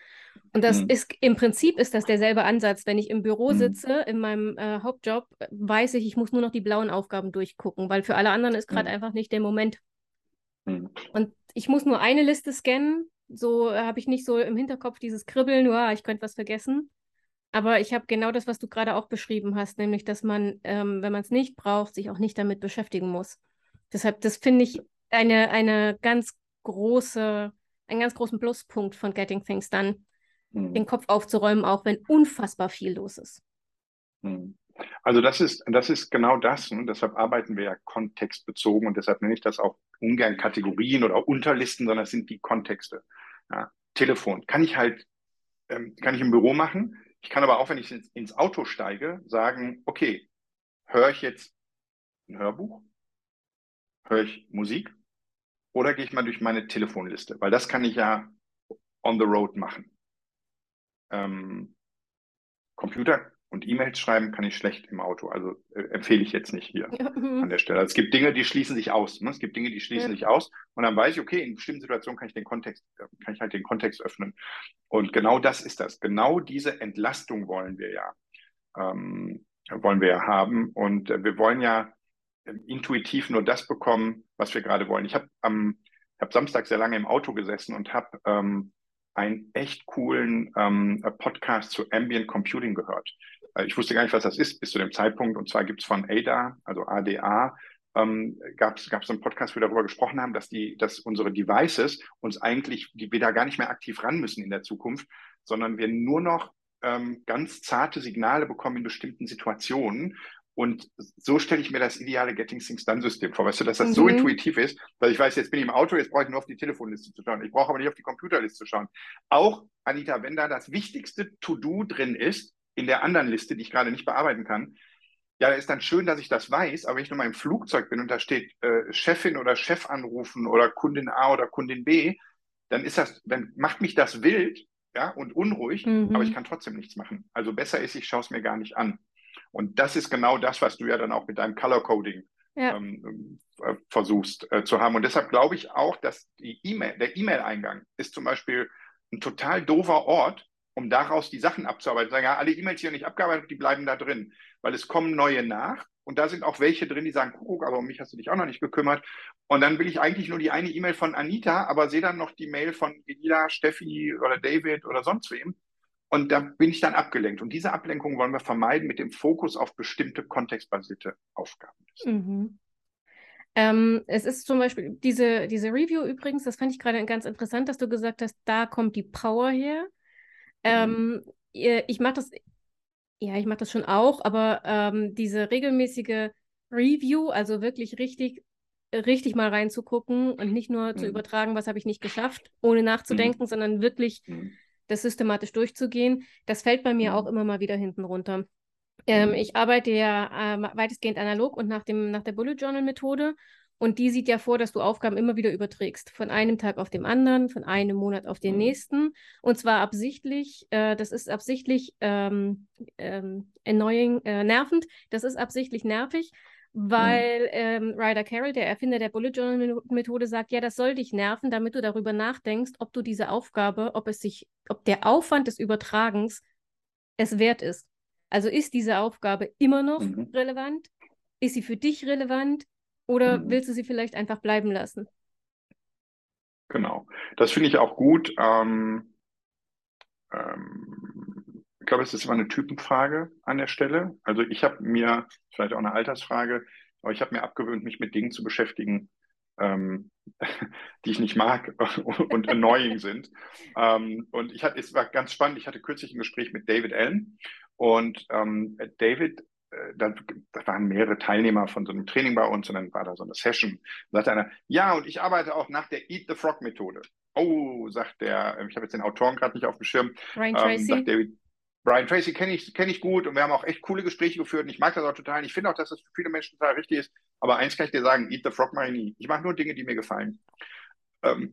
Und das mhm. ist im Prinzip ist das derselbe Ansatz. Wenn ich im Büro mhm. sitze, in meinem äh, Hauptjob, weiß ich, ich muss nur noch die blauen Aufgaben durchgucken, weil für alle anderen ist gerade mhm. einfach nicht der Moment. Mhm. Und ich muss nur eine Liste scannen. So habe ich nicht so im Hinterkopf dieses Kribbeln, wow, ich könnte was vergessen. Aber ich habe genau das, was du gerade auch beschrieben hast, nämlich, dass man, ähm, wenn man es nicht braucht, sich auch nicht damit beschäftigen muss. Deshalb, das finde ich eine, eine ganz große, einen ganz großen Pluspunkt von Getting Things Done, mhm. den Kopf aufzuräumen, auch wenn unfassbar viel los ist. Mhm. Also das ist, das ist genau das. Und deshalb arbeiten wir ja kontextbezogen und deshalb nenne ich das auch ungern Kategorien oder Unterlisten, sondern es sind die Kontexte. Ja, Telefon kann ich halt, ähm, kann ich im Büro machen. Ich kann aber auch, wenn ich ins Auto steige, sagen, okay, höre ich jetzt ein Hörbuch? Höre ich Musik? Oder gehe ich mal durch meine Telefonliste? Weil das kann ich ja on the road machen. Ähm, Computer und E-Mails schreiben kann ich schlecht im Auto. Also äh, empfehle ich jetzt nicht hier ja. Mhm. an der Stelle. Also es gibt Dinge, die schließen sich aus. Ne? Es gibt Dinge, die schließen ja. sich aus. Und dann weiß ich, okay, in bestimmten Situationen kann ich den Kontext, äh, kann ich halt den Kontext öffnen. Und genau das ist das. Genau diese Entlastung wollen wir ja, ähm, wollen wir ja haben. Und äh, wir wollen ja intuitiv nur das bekommen, was wir gerade wollen. Ich habe am hab Samstag sehr lange im Auto gesessen und habe ähm, einen echt coolen ähm, Podcast zu Ambient Computing gehört. Äh, ich wusste gar nicht, was das ist bis zu dem Zeitpunkt. Und zwar gibt es von ADA, also ADA, ähm, gab es einen Podcast, wo wir darüber gesprochen haben, dass die, dass unsere Devices uns eigentlich, die wir da gar nicht mehr aktiv ran müssen in der Zukunft, sondern wir nur noch ähm, ganz zarte Signale bekommen in bestimmten Situationen und so stelle ich mir das ideale Getting Things Done System vor. Weißt du, dass das mhm. so intuitiv ist, weil ich weiß, jetzt bin ich im Auto, jetzt brauche ich nur auf die Telefonliste zu schauen. Ich brauche aber nicht auf die Computerliste zu schauen. Auch, Anita, wenn da das wichtigste To-Do drin ist, in der anderen Liste, die ich gerade nicht bearbeiten kann, ja, ist dann schön, dass ich das weiß, aber wenn ich nur mal im Flugzeug bin und da steht äh, Chefin oder Chef anrufen oder Kundin A oder Kundin B, dann ist das, dann macht mich das wild, ja, und unruhig, mhm. aber ich kann trotzdem nichts machen. Also besser ist, ich schaue es mir gar nicht an. Und das ist genau das, was du ja dann auch mit deinem Color Coding ja. ähm, äh, versuchst äh, zu haben. Und deshalb glaube ich auch, dass die E-Mail, der E-Mail-Eingang ist zum Beispiel ein total doofer Ort, um daraus die Sachen abzuarbeiten. Sagen, ja, alle E-Mails, noch nicht abgearbeitet, die bleiben da drin, weil es kommen neue nach. Und da sind auch welche drin, die sagen, guck, aber um mich hast du dich auch noch nicht gekümmert. Und dann will ich eigentlich nur die eine E-Mail von Anita, aber sehe dann noch die Mail von Gila, Steffi oder David oder sonst wem. Und da bin ich dann abgelenkt. Und diese Ablenkung wollen wir vermeiden mit dem Fokus auf bestimmte kontextbasierte Aufgaben. Mhm. Ähm, es ist zum Beispiel diese, diese Review übrigens, das fand ich gerade ganz interessant, dass du gesagt hast, da kommt die Power her. Mhm. Ähm, ich mache das, ja, ich mache das schon auch, aber ähm, diese regelmäßige Review, also wirklich richtig, richtig mal reinzugucken und nicht nur mhm. zu übertragen, was habe ich nicht geschafft, ohne nachzudenken, mhm. sondern wirklich mhm das systematisch durchzugehen, das fällt bei mir auch mhm. immer mal wieder hinten runter. Ähm, mhm. ich arbeite ja äh, weitestgehend analog und nach, dem, nach der Bullet Journal Methode. Und die sieht ja vor, dass du Aufgaben immer wieder überträgst. Von einem Tag auf den anderen, von einem Monat auf den mhm. nächsten. Und zwar absichtlich, äh, das ist absichtlich ähm, ähm, annoying, äh, nervend. Das ist absichtlich nervig, weil ähm, Ryder Carroll, der Erfinder der Bullet Journal Methode, sagt, ja, das soll dich nerven, damit du darüber nachdenkst, ob du diese Aufgabe, ob es sich, ob der Aufwand des Übertragens es wert ist. Also ist diese Aufgabe immer noch mhm. relevant? Ist sie für dich relevant? Oder mhm. willst du sie vielleicht einfach bleiben lassen? Genau. Das finde ich auch gut. Ähm, ähm, glaube, es ist immer eine Typenfrage an der Stelle. Also ich habe mir, vielleicht auch eine Altersfrage, aber ich habe mir abgewöhnt, mich mit Dingen zu beschäftigen, ähm, die ich nicht mag und annoying sind. Ähm, und ich hatte, es war ganz spannend, ich hatte kürzlich ein Gespräch mit David Allen und ähm, David, äh, da, da, waren mehrere Teilnehmer von so einem Training bei uns und dann war da so eine Session. Da sagte einer, ja, und ich arbeite auch nach der Eat the Frog Methode. Oh, sagt der, ich habe jetzt den Autoren gerade nicht auf dem Schirm. Brian ähm, Tracy. Sagt David, Brian Tracy kenne ich, kenn ich gut und wir haben auch echt coole Gespräche geführt und ich mag das auch total. Und ich finde auch, dass das für viele Menschen total richtig ist. Aber eins kann ich dir sagen, Eat the Frog mache ich. Ich mache nur Dinge, die mir gefallen. Ähm,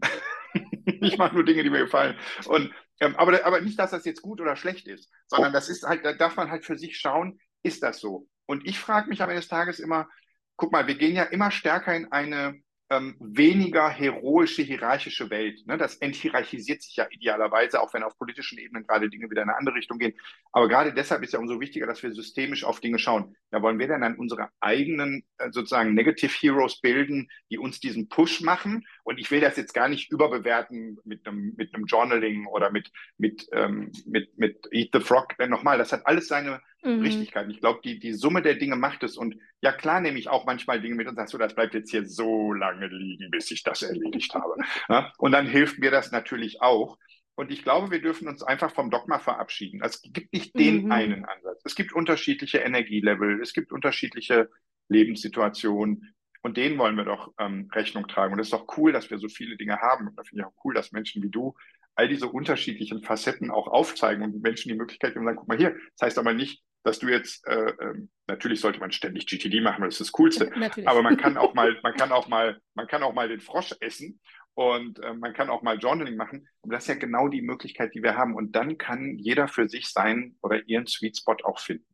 ich mache nur Dinge, die mir gefallen. Und, ähm, aber, aber nicht, dass das jetzt gut oder schlecht ist, sondern das ist halt, da darf man halt für sich schauen, ist das so? Und ich frage mich am Ende des Tages immer, guck mal, wir gehen ja immer stärker in eine ähm, weniger heroische, hierarchische Welt. Ne? Das enthierarchisiert sich ja idealerweise, auch wenn auf politischen Ebenen gerade Dinge wieder in eine andere Richtung gehen. Aber gerade deshalb ist ja umso wichtiger, dass wir systemisch auf Dinge schauen. Ja, wollen wir denn dann unsere eigenen äh, sozusagen Negative Heroes bilden, die uns diesen Push machen? Und ich will das jetzt gar nicht überbewerten mit einem, mit einem Journaling oder mit, mit, ähm, mit, mit Eat the Frog. Denn nochmal, das hat alles seine mhm. Richtigkeit. Ich glaube, die, die Summe der Dinge macht es. Und ja, klar nehme ich auch manchmal Dinge mit und sage so, das bleibt jetzt hier so lange liegen, bis ich das erledigt habe. Ja? Und dann hilft mir das natürlich auch. Und ich glaube, wir dürfen uns einfach vom Dogma verabschieden. Es gibt nicht den mhm. einen Ansatz. Es gibt unterschiedliche Energielevel, es gibt unterschiedliche Lebenssituationen. Und denen wollen wir doch ähm, Rechnung tragen. Und es ist doch cool, dass wir so viele Dinge haben. Und da finde ich auch cool, dass Menschen wie du all diese unterschiedlichen Facetten auch aufzeigen und Menschen die Möglichkeit geben, sagen, guck mal hier, das heißt aber nicht, dass du jetzt, äh, äh, natürlich sollte man ständig GTD machen, das ist das Coolste, natürlich. aber man kann auch mal, man kann auch mal, man kann auch mal den Frosch essen und äh, man kann auch mal Journaling machen. Und das ist ja genau die Möglichkeit, die wir haben. Und dann kann jeder für sich sein oder ihren Sweet Spot auch finden.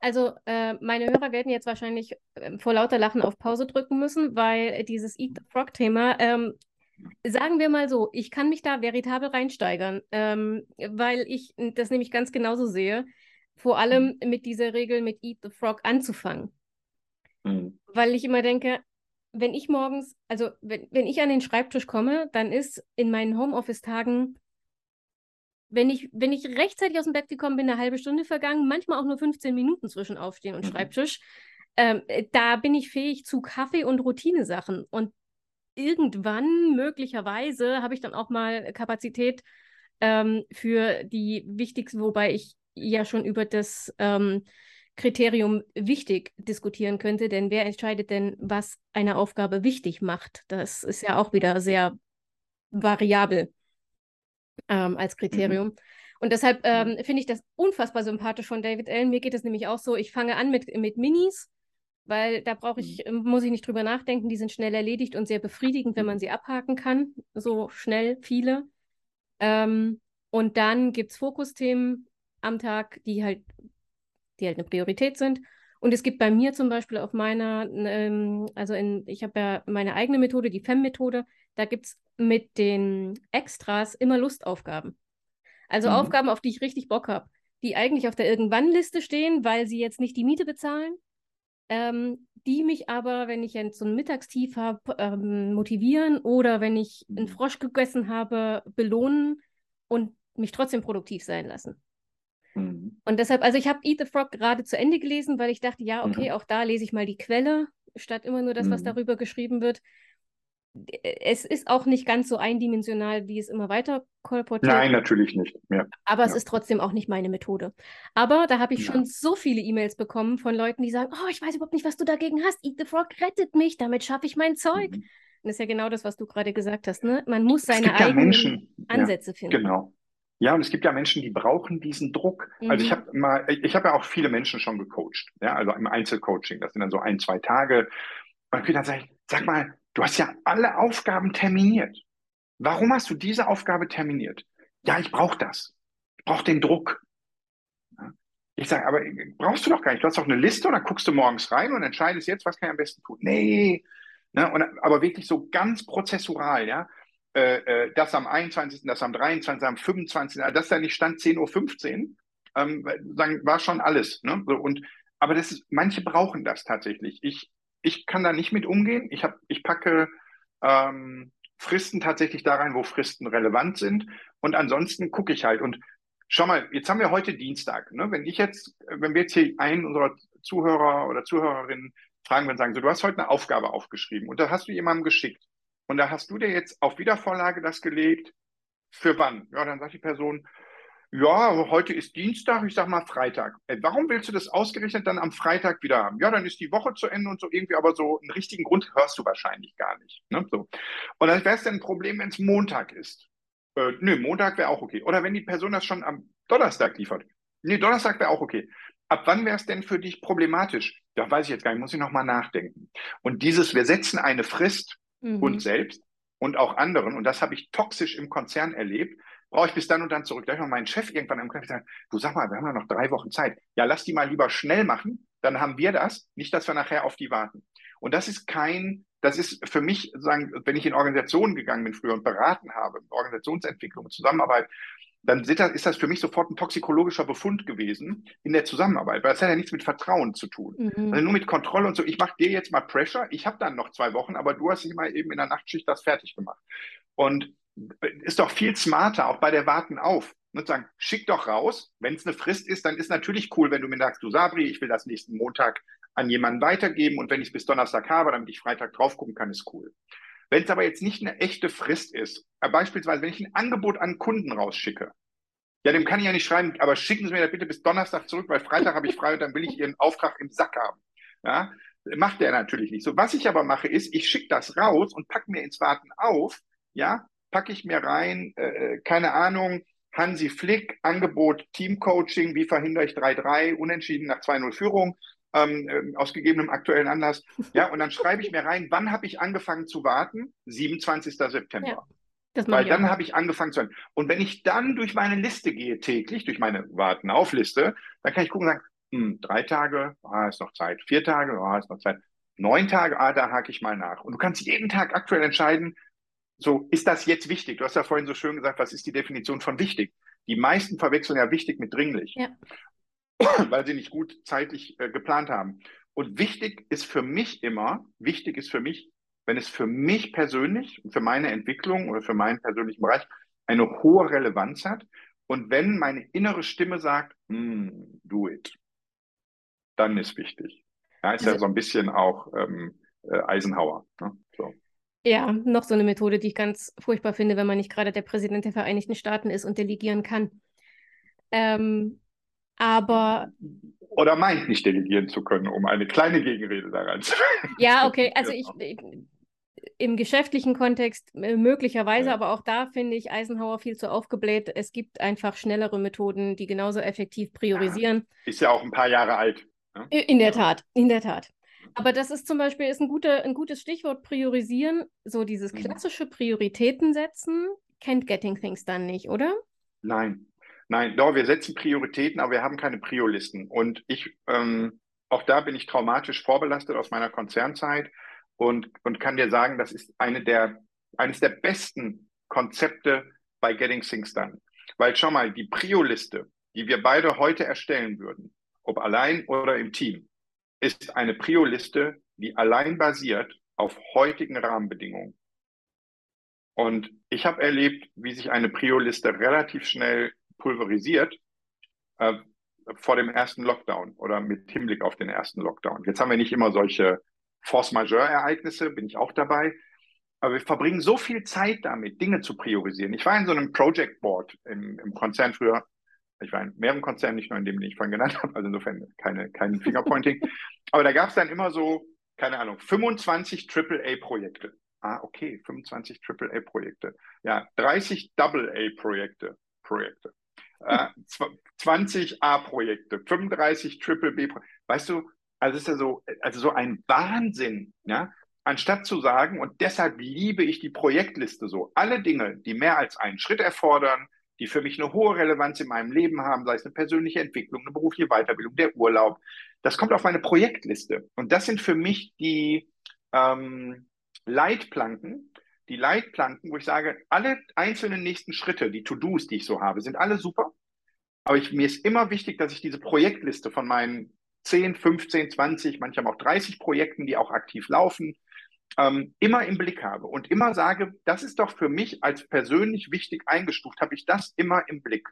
Also äh, meine Hörer werden jetzt wahrscheinlich äh, vor lauter Lachen auf Pause drücken müssen, weil dieses Eat the Frog-Thema ähm, Sagen wir mal so, ich kann mich da veritabel reinsteigern, ähm, weil ich das nämlich ganz genauso sehe. Vor allem mit dieser Regel mit Eat the Frog anzufangen. Mhm. Weil ich immer denke, wenn ich morgens, also wenn, wenn ich an den Schreibtisch komme, dann ist in meinen Homeoffice-Tagen, wenn ich, wenn ich rechtzeitig aus dem Bett gekommen bin, eine halbe Stunde vergangen, manchmal auch nur 15 Minuten zwischen Aufstehen und mhm. Schreibtisch. Ähm, da bin ich fähig zu Kaffee und Routinesachen. Und irgendwann möglicherweise habe ich dann auch mal Kapazität ähm, für die wichtigsten, wobei ich ja schon über das ähm, Kriterium wichtig diskutieren könnte, denn wer entscheidet denn, was eine Aufgabe wichtig macht? Das ist ja auch wieder sehr variabel ähm, als Kriterium. Mhm. Und deshalb mhm. ähm, finde ich das unfassbar sympathisch von David Allen. Mir geht es nämlich auch so, ich fange an mit, mit Minis weil da brauche ich, mhm. muss ich nicht drüber nachdenken, die sind schnell erledigt und sehr befriedigend, wenn man sie abhaken kann, so schnell viele. Ähm, und dann gibt es Fokusthemen am Tag, die halt, die halt eine Priorität sind. Und es gibt bei mir zum Beispiel auf meiner, ähm, also in, ich habe ja meine eigene Methode, die FEM-Methode, da gibt es mit den Extras immer Lustaufgaben. Also mhm. Aufgaben, auf die ich richtig Bock habe, die eigentlich auf der Irgendwann-Liste stehen, weil sie jetzt nicht die Miete bezahlen, ähm, die mich aber, wenn ich jetzt so ein Mittagstief habe, ähm, motivieren oder wenn ich einen mhm. Frosch gegessen habe, belohnen und mich trotzdem produktiv sein lassen. Mhm. Und deshalb, also ich habe Eat the Frog gerade zu Ende gelesen, weil ich dachte, ja, okay, mhm. auch da lese ich mal die Quelle, statt immer nur das, was mhm. darüber geschrieben wird es ist auch nicht ganz so eindimensional, wie es immer weiter kolportiert. Nein, natürlich nicht. Ja. Aber ja. es ist trotzdem auch nicht meine Methode. Aber da habe ich ja. schon so viele E-Mails bekommen von Leuten, die sagen, oh, ich weiß überhaupt nicht, was du dagegen hast. Eat the Frog rettet mich, damit schaffe ich mein Zeug. Mhm. das ist ja genau das, was du gerade gesagt hast. Ne? Man muss seine eigenen Menschen, Ansätze finden. Genau. Ja, und es gibt ja Menschen, die brauchen diesen Druck. Mhm. Also ich mhm. habe mal, ich habe ja auch viele Menschen schon gecoacht, ja, also im Einzelcoaching. Das sind dann so ein, zwei Tage. Und dann sage ich, sag mal, Du hast ja alle Aufgaben terminiert. Warum hast du diese Aufgabe terminiert? Ja, ich brauche das. Ich brauche den Druck. Ich sage, aber brauchst du doch gar nicht. Du hast doch eine Liste und dann guckst du morgens rein und entscheidest jetzt, was kann ich am besten tun. Nee. Ne? Und, aber wirklich so ganz prozessural, ja. Äh, äh, das am 21., das am 23., am 25., das da nicht stand 10.15 Uhr, ähm, sagen, war schon alles. Ne? So, und, aber das ist, manche brauchen das tatsächlich. Ich ich kann da nicht mit umgehen. Ich, hab, ich packe ähm, Fristen tatsächlich da rein, wo Fristen relevant sind. Und ansonsten gucke ich halt. Und schau mal, jetzt haben wir heute Dienstag. Ne? Wenn ich jetzt, wenn wir jetzt hier einen unserer Zuhörer oder Zuhörerinnen fragen würden, sagen so, du hast heute eine Aufgabe aufgeschrieben und da hast du jemandem geschickt. Und da hast du dir jetzt auf Wiedervorlage das gelegt. Für wann? Ja, dann sagt die Person, ja, heute ist Dienstag, ich sag mal Freitag. Ey, warum willst du das ausgerechnet dann am Freitag wieder haben? Ja, dann ist die Woche zu Ende und so irgendwie, aber so einen richtigen Grund hörst du wahrscheinlich gar nicht. Ne? So. Und dann wäre es dann ein Problem, wenn es Montag ist. Äh, nö, Montag wäre auch okay. Oder wenn die Person das schon am Donnerstag liefert. Nee, Donnerstag wäre auch okay. Ab wann wäre es denn für dich problematisch? Da weiß ich jetzt gar nicht, muss ich nochmal nachdenken. Und dieses, wir setzen eine Frist, mhm. uns selbst und auch anderen, und das habe ich toxisch im Konzern erlebt, brauche ich bis dann und dann zurück. Da habe ich meinen Chef irgendwann am Knopf gesagt, du sag mal, wir haben ja noch drei Wochen Zeit. Ja, lass die mal lieber schnell machen, dann haben wir das, nicht, dass wir nachher auf die warten. Und das ist kein, das ist für mich, sagen, wenn ich in Organisationen gegangen bin früher und beraten habe, Organisationsentwicklung, Zusammenarbeit, dann ist das für mich sofort ein toxikologischer Befund gewesen in der Zusammenarbeit, weil das hat ja nichts mit Vertrauen zu tun. Mhm. Also nur mit Kontrolle und so. Ich mache dir jetzt mal Pressure, ich habe dann noch zwei Wochen, aber du hast dich mal eben in der Nachtschicht das fertig gemacht. Und ist doch viel smarter, auch bei der Warten auf. Und sagen, schick doch raus. Wenn es eine Frist ist, dann ist natürlich cool, wenn du mir sagst, du Sabri, ich will das nächsten Montag an jemanden weitergeben und wenn ich es bis Donnerstag habe, damit ich Freitag drauf gucken kann, ist cool. Wenn es aber jetzt nicht eine echte Frist ist, äh, beispielsweise, wenn ich ein Angebot an Kunden rausschicke, ja, dem kann ich ja nicht schreiben, aber schicken Sie mir das bitte bis Donnerstag zurück, weil Freitag habe ich frei und dann will ich Ihren Auftrag im Sack haben. Ja, macht der natürlich nicht so. Was ich aber mache, ist, ich schicke das raus und packe mir ins Warten auf, ja, packe ich mir rein, äh, äh keine Ahnung, Hansi Flick, Angebot Teamcoaching, wie verhindere ich 3-3, unentschieden nach 2-0 Führung, ähm, ähm, aus gegebenem aktuellen Anlass. Ja, und dann schreibe ich mir rein, wann habe ich angefangen zu warten? 27. September. Ja, Weil dann habe ich angefangen zu warten. Und wenn ich dann durch meine Liste gehe täglich, durch meine Warten-auf-Liste, dann kann ich gucken und sagen, hm, drei Tage, ah, ist noch Zeit. Vier Tage, ah, ist noch Zeit. Neun Tage, ah, da hake ich mal nach. Und du kannst jeden Tag aktuell entscheiden, so, ist das jetzt wichtig? Du hast ja vorhin so schön gesagt, was ist die Definition von wichtig? Die meisten verwechseln ja wichtig mit dringlich. Ja. weil sie nicht gut zeitlich äh, geplant haben. Und wichtig ist für mich immer, wichtig ist für mich, wenn es für mich persönlich, für meine Entwicklung oder für meinen persönlichen Bereich eine hohe Relevanz hat und wenn meine innere Stimme sagt, hm, do it, dann ist wichtig. Ja, ist ja so ein bisschen auch ähm, äh, Eisenhower. Ne? So. Ja, noch so eine Methode, die ich ganz furchtbar finde, wenn man nicht gerade der Präsident der Vereinigten Staaten ist und delegieren kann. Ähm, aber. Oder meint nicht delegieren zu können, um eine kleine Gegenrede daran zu Ja, okay. Also ich, im geschäftlichen Kontext äh, möglicherweise, ja. aber auch da finde ich Eisenhower viel zu aufgebläht. Es gibt einfach schnellere Methoden, die genauso effektiv priorisieren. Ist ja auch ein paar Jahre alt. Ne? In der Tat, in der Tat. Aber das ist zum Beispiel ist ein, guter, ein gutes Stichwort priorisieren. So dieses mhm. klassische Prioritäten setzen kennt Getting Things dann nicht, oder? Nein, Nein, doch, wir setzen Prioritäten, aber wir haben keine Priolisten. Und ich, ähm, auch da bin ich traumatisch vorbelastet aus meiner Konzernzeit und, und kann dir sagen, das ist eine der, eines der besten Konzepte bei Getting Things Done. Weil schau mal, die Prioliste, die wir beide heute erstellen würden, ob allein oder im Team, ist eine Prioliste, die allein basiert auf heutigen Rahmenbedingungen. Und ich habe erlebt, wie sich eine Prioliste relativ schnell pulverisiert äh, vor dem ersten Lockdown oder mit Hinblick auf den ersten Lockdown. Jetzt haben wir nicht immer solche Force-Majeure-Ereignisse, bin ich auch dabei. Aber wir verbringen so viel Zeit damit, Dinge zu priorisieren. Ich war in so einem Project Board im, im Konzern früher. Ich war in mehreren Konzernen, nicht nur in dem, den ich vorhin genannt habe. Also insofern keine, kein Fingerpointing. Aber da gab es dann immer so, keine Ahnung, 25 AAA-Projekte. Ah, okay, 25 AAA-Projekte. Ja, 30 AA-Projekte. Projekte. 20 äh, A-Projekte, 35 Triple B-Projekte. Weißt du, also ist ja so, also so ein Wahnsinn, ja. Anstatt zu sagen, und deshalb liebe ich die Projektliste so, alle Dinge, die mehr als einen Schritt erfordern, die für mich eine hohe Relevanz in meinem Leben haben, sei es eine persönliche Entwicklung, eine berufliche Weiterbildung, der Urlaub, das kommt auf meine Projektliste. Und das sind für mich die ähm, Leitplanken, die Leitplanken, wo ich sage, alle einzelnen nächsten Schritte, die To-Dos, die ich so habe, sind alle super. Aber ich, mir ist immer wichtig, dass ich diese Projektliste von meinen 10, 15, 20, manchmal auch 30 Projekten, die auch aktiv laufen, ähm, immer im Blick habe und immer sage, das ist doch für mich als persönlich wichtig eingestuft, habe ich das immer im Blick.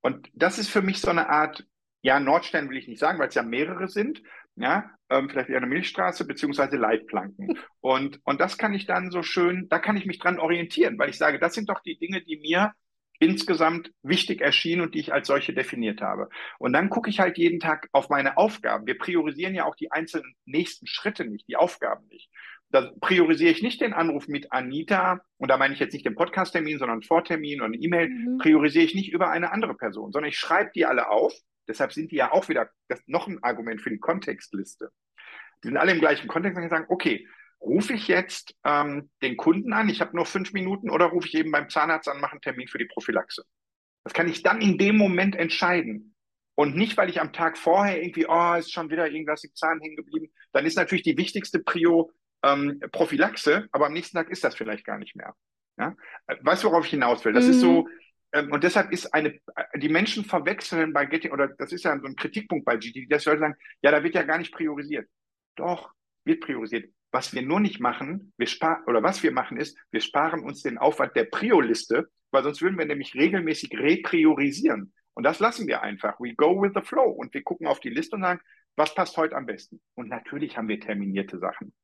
Und das ist für mich so eine Art, ja, Nordstern will ich nicht sagen, weil es ja mehrere sind, ja, ähm, vielleicht eher eine Milchstraße beziehungsweise Leitplanken. Und, und das kann ich dann so schön, da kann ich mich dran orientieren, weil ich sage, das sind doch die Dinge, die mir insgesamt wichtig erschienen und die ich als solche definiert habe. Und dann gucke ich halt jeden Tag auf meine Aufgaben. Wir priorisieren ja auch die einzelnen nächsten Schritte nicht, die Aufgaben nicht. Da priorisiere ich nicht den Anruf mit Anita, und da meine ich jetzt nicht den Podcast-Termin, sondern einen Vortermin und eine E-Mail, mhm. priorisiere ich nicht über eine andere Person, sondern ich schreibe die alle auf. Deshalb sind die ja auch wieder das noch ein Argument für die Kontextliste. Die sind alle im gleichen Kontext und sagen, okay, rufe ich jetzt ähm, den Kunden an, ich habe nur fünf Minuten, oder rufe ich eben beim Zahnarzt an, mache einen Termin für die Prophylaxe. Das kann ich dann in dem Moment entscheiden. Und nicht, weil ich am Tag vorher irgendwie, oh, ist schon wieder irgendwas im Zahn hängen geblieben. Dann ist natürlich die wichtigste Prio ähm, Prophylaxe, aber am nächsten Tag ist das vielleicht gar nicht mehr. Ja? Weißt du, worauf ich hinaus will? Das mhm. ist so, mhm. Und deshalb ist eine, die Menschen verwechseln bei Getting, oder das ist ja so ein Kritikpunkt bei GTD, dass Leute sagen, ja, da wird ja gar nicht priorisiert. Doch, wird priorisiert. Was wir nur nicht machen, wir sparen, oder was wir machen ist, wir sparen uns den Aufwand der Prio-Liste, weil sonst würden wir nämlich regelmäßig repriorisieren. Und das lassen wir einfach. We go with the flow. Und wir gucken auf die Liste und sagen, was passt heute am besten? Und natürlich haben wir terminierte Sachen.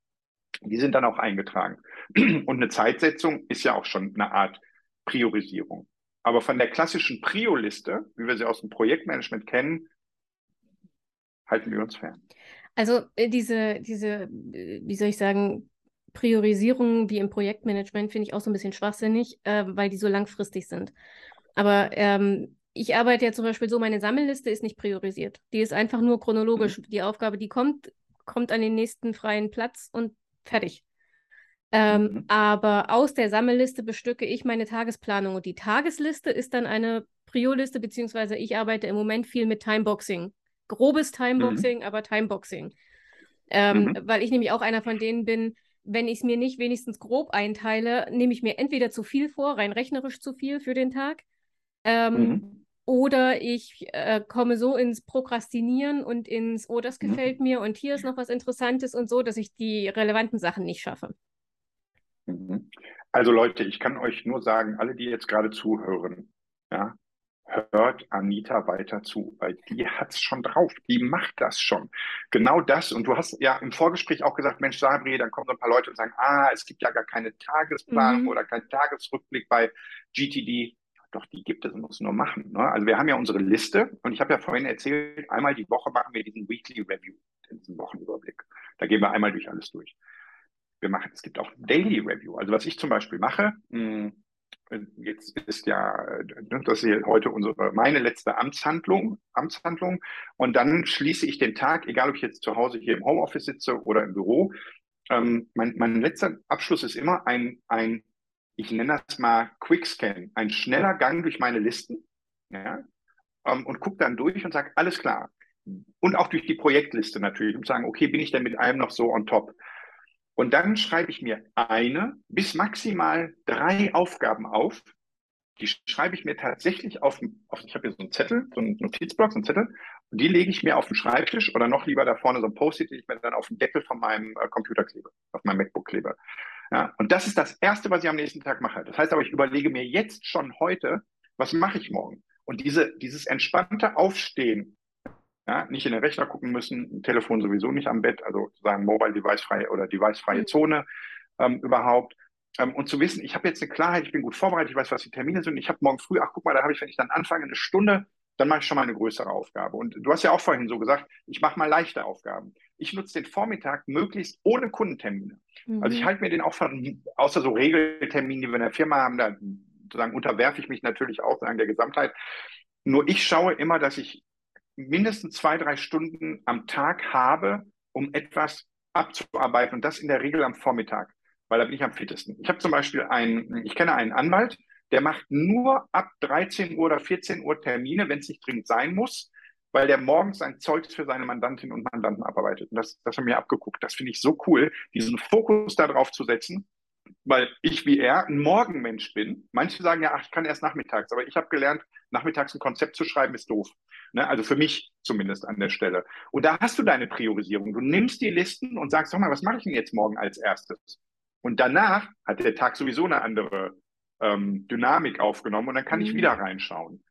Die sind dann auch eingetragen. Und eine Zeitsetzung ist ja auch schon eine Art Priorisierung. Aber von der klassischen Prio-Liste, wie wir sie aus dem Projektmanagement kennen, halten wir uns fern. Also äh, diese, diese, äh, wie soll ich sagen, Priorisierungen wie im Projektmanagement finde ich auch so ein bisschen schwachsinnig, äh, weil die so langfristig sind. Aber ähm, ich arbeite ja zum Beispiel so, meine Sammelliste ist nicht priorisiert. Die ist einfach nur chronologisch. Mhm. Die Aufgabe, die kommt, kommt an den nächsten freien Platz und fertig. Ähm, mhm. Aber aus der Sammelliste bestücke ich meine Tagesplanung und die Tagesliste ist dann eine Prio-Liste, beziehungsweise ich arbeite im Moment viel mit Timeboxing grobes Timeboxing, mhm. aber Timeboxing. Ähm, mhm. Weil ich nämlich auch einer von denen bin, wenn ich es mir nicht wenigstens grob einteile, nehme ich mir entweder zu viel vor, rein rechnerisch zu viel für den Tag, ähm, mhm. oder ich äh, komme so ins Prokrastinieren und ins, oh, das mhm. gefällt mir und hier ist noch was Interessantes und so, dass ich die relevanten Sachen nicht schaffe. Mhm. Also Leute, ich kann euch nur sagen, alle, die jetzt gerade zuhören, ja, hört Anita weiter zu, weil die hat's schon drauf, die macht das schon. Genau das. Und du hast ja im Vorgespräch auch gesagt, Mensch, Sabri, dann kommen so ein paar Leute und sagen, ah, es gibt ja gar keine Tagesplanung mhm. oder keinen Tagesrückblick bei GTD. Doch, die gibt es, muss nur machen. Ne? Also wir haben ja unsere Liste und ich habe ja vorhin erzählt, einmal die Woche machen wir diesen Weekly Review, diesen Wochenüberblick. Da gehen wir einmal durch alles durch. Wir machen, es gibt auch Daily Review. Also was ich zum Beispiel mache, hm, Jetzt ist ja, ne, das ist heute unsere, meine letzte Amtshandlung, Amtshandlung. Und dann schließe ich den Tag, egal ob ich jetzt zu Hause hier im Homeoffice sitze oder im Büro. Ähm, mein, mein letzter Abschluss ist immer ein, ein, ich nenne das mal Quickscan, ein schneller Gang durch meine Listen. Ja, ähm, und gucke dann durch und sage, alles klar. Und auch durch die Projektliste natürlich, um zu sagen, okay, bin ich denn mit allem noch so on top? Und dann schreibe ich mir eine bis maximal drei Aufgaben auf. Die schreibe ich mir tatsächlich auf, auf ich habe hier so einen Zettel, so einen Notizblock, so einen Zettel, und die lege ich mir auf den Schreibtisch oder noch lieber da vorne so ein Post-it, den ich mir dann auf den Deckel von meinem äh, Computer klebe, auf meinem MacBook klebe. Ja, und das ist das Erste, was ich am nächsten Tag mache. Das heißt aber, ich überlege mir jetzt schon heute, was mache ich morgen? Und diese, dieses entspannte Aufstehen ja, nicht in den Rechner gucken müssen, Telefon sowieso nicht am Bett, also sozusagen Mobile Device frei oder Device freie mhm. Zone ähm, überhaupt. Ähm, und zu wissen, ich habe jetzt eine Klarheit, ich bin gut vorbereitet, ich weiß, was die Termine sind. Ich habe morgen früh, ach guck mal, da habe ich, wenn ich dann anfange, eine Stunde, dann mache ich schon mal eine größere Aufgabe. Und du hast ja auch vorhin so gesagt, ich mache mal leichte Aufgaben. Ich nutze den Vormittag möglichst ohne Kundentermine. Mhm. Also ich halte mir den auch von, außer so Regeltermine, die wir in der Firma haben, da sozusagen unterwerfe ich mich natürlich auch sagen der Gesamtheit. Nur ich schaue immer, dass ich mindestens zwei, drei Stunden am Tag habe, um etwas abzuarbeiten und das in der Regel am Vormittag, weil da bin ich am fittesten. Ich habe zum Beispiel einen, ich kenne einen Anwalt, der macht nur ab 13 Uhr oder 14 Uhr Termine, wenn es nicht dringend sein muss, weil der morgens sein Zeugs für seine Mandantinnen und Mandanten abarbeitet. Und das, das haben wir abgeguckt. Das finde ich so cool, diesen Fokus darauf zu setzen, weil ich wie er ein Morgenmensch bin. Manche sagen ja, ach, ich kann erst nachmittags, aber ich habe gelernt, nachmittags ein Konzept zu schreiben ist doof. Ne? Also für mich zumindest an der Stelle. Und da hast du deine Priorisierung. Du nimmst die Listen und sagst, sag mal, was mache ich denn jetzt morgen als erstes? Und danach hat der Tag sowieso eine andere ähm, Dynamik aufgenommen und dann kann mhm. ich wieder reinschauen.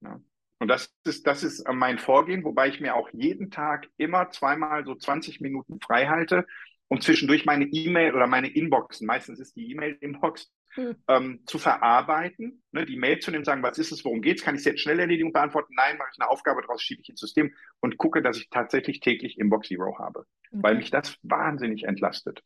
Ne? Und das ist, das ist mein Vorgehen, wobei ich mir auch jeden Tag immer zweimal so 20 Minuten frei halte, um zwischendurch meine E-Mail oder meine Inboxen, meistens ist die E-Mail-Inbox, hm. ähm, zu verarbeiten, ne, die Mail zu nehmen, sagen, was ist es, worum geht es, kann ich es jetzt schnell erledigen beantworten? Nein, mache ich eine Aufgabe draus, schiebe ich ins System und gucke, dass ich tatsächlich täglich Inbox Zero habe, okay. weil mich das wahnsinnig entlastet.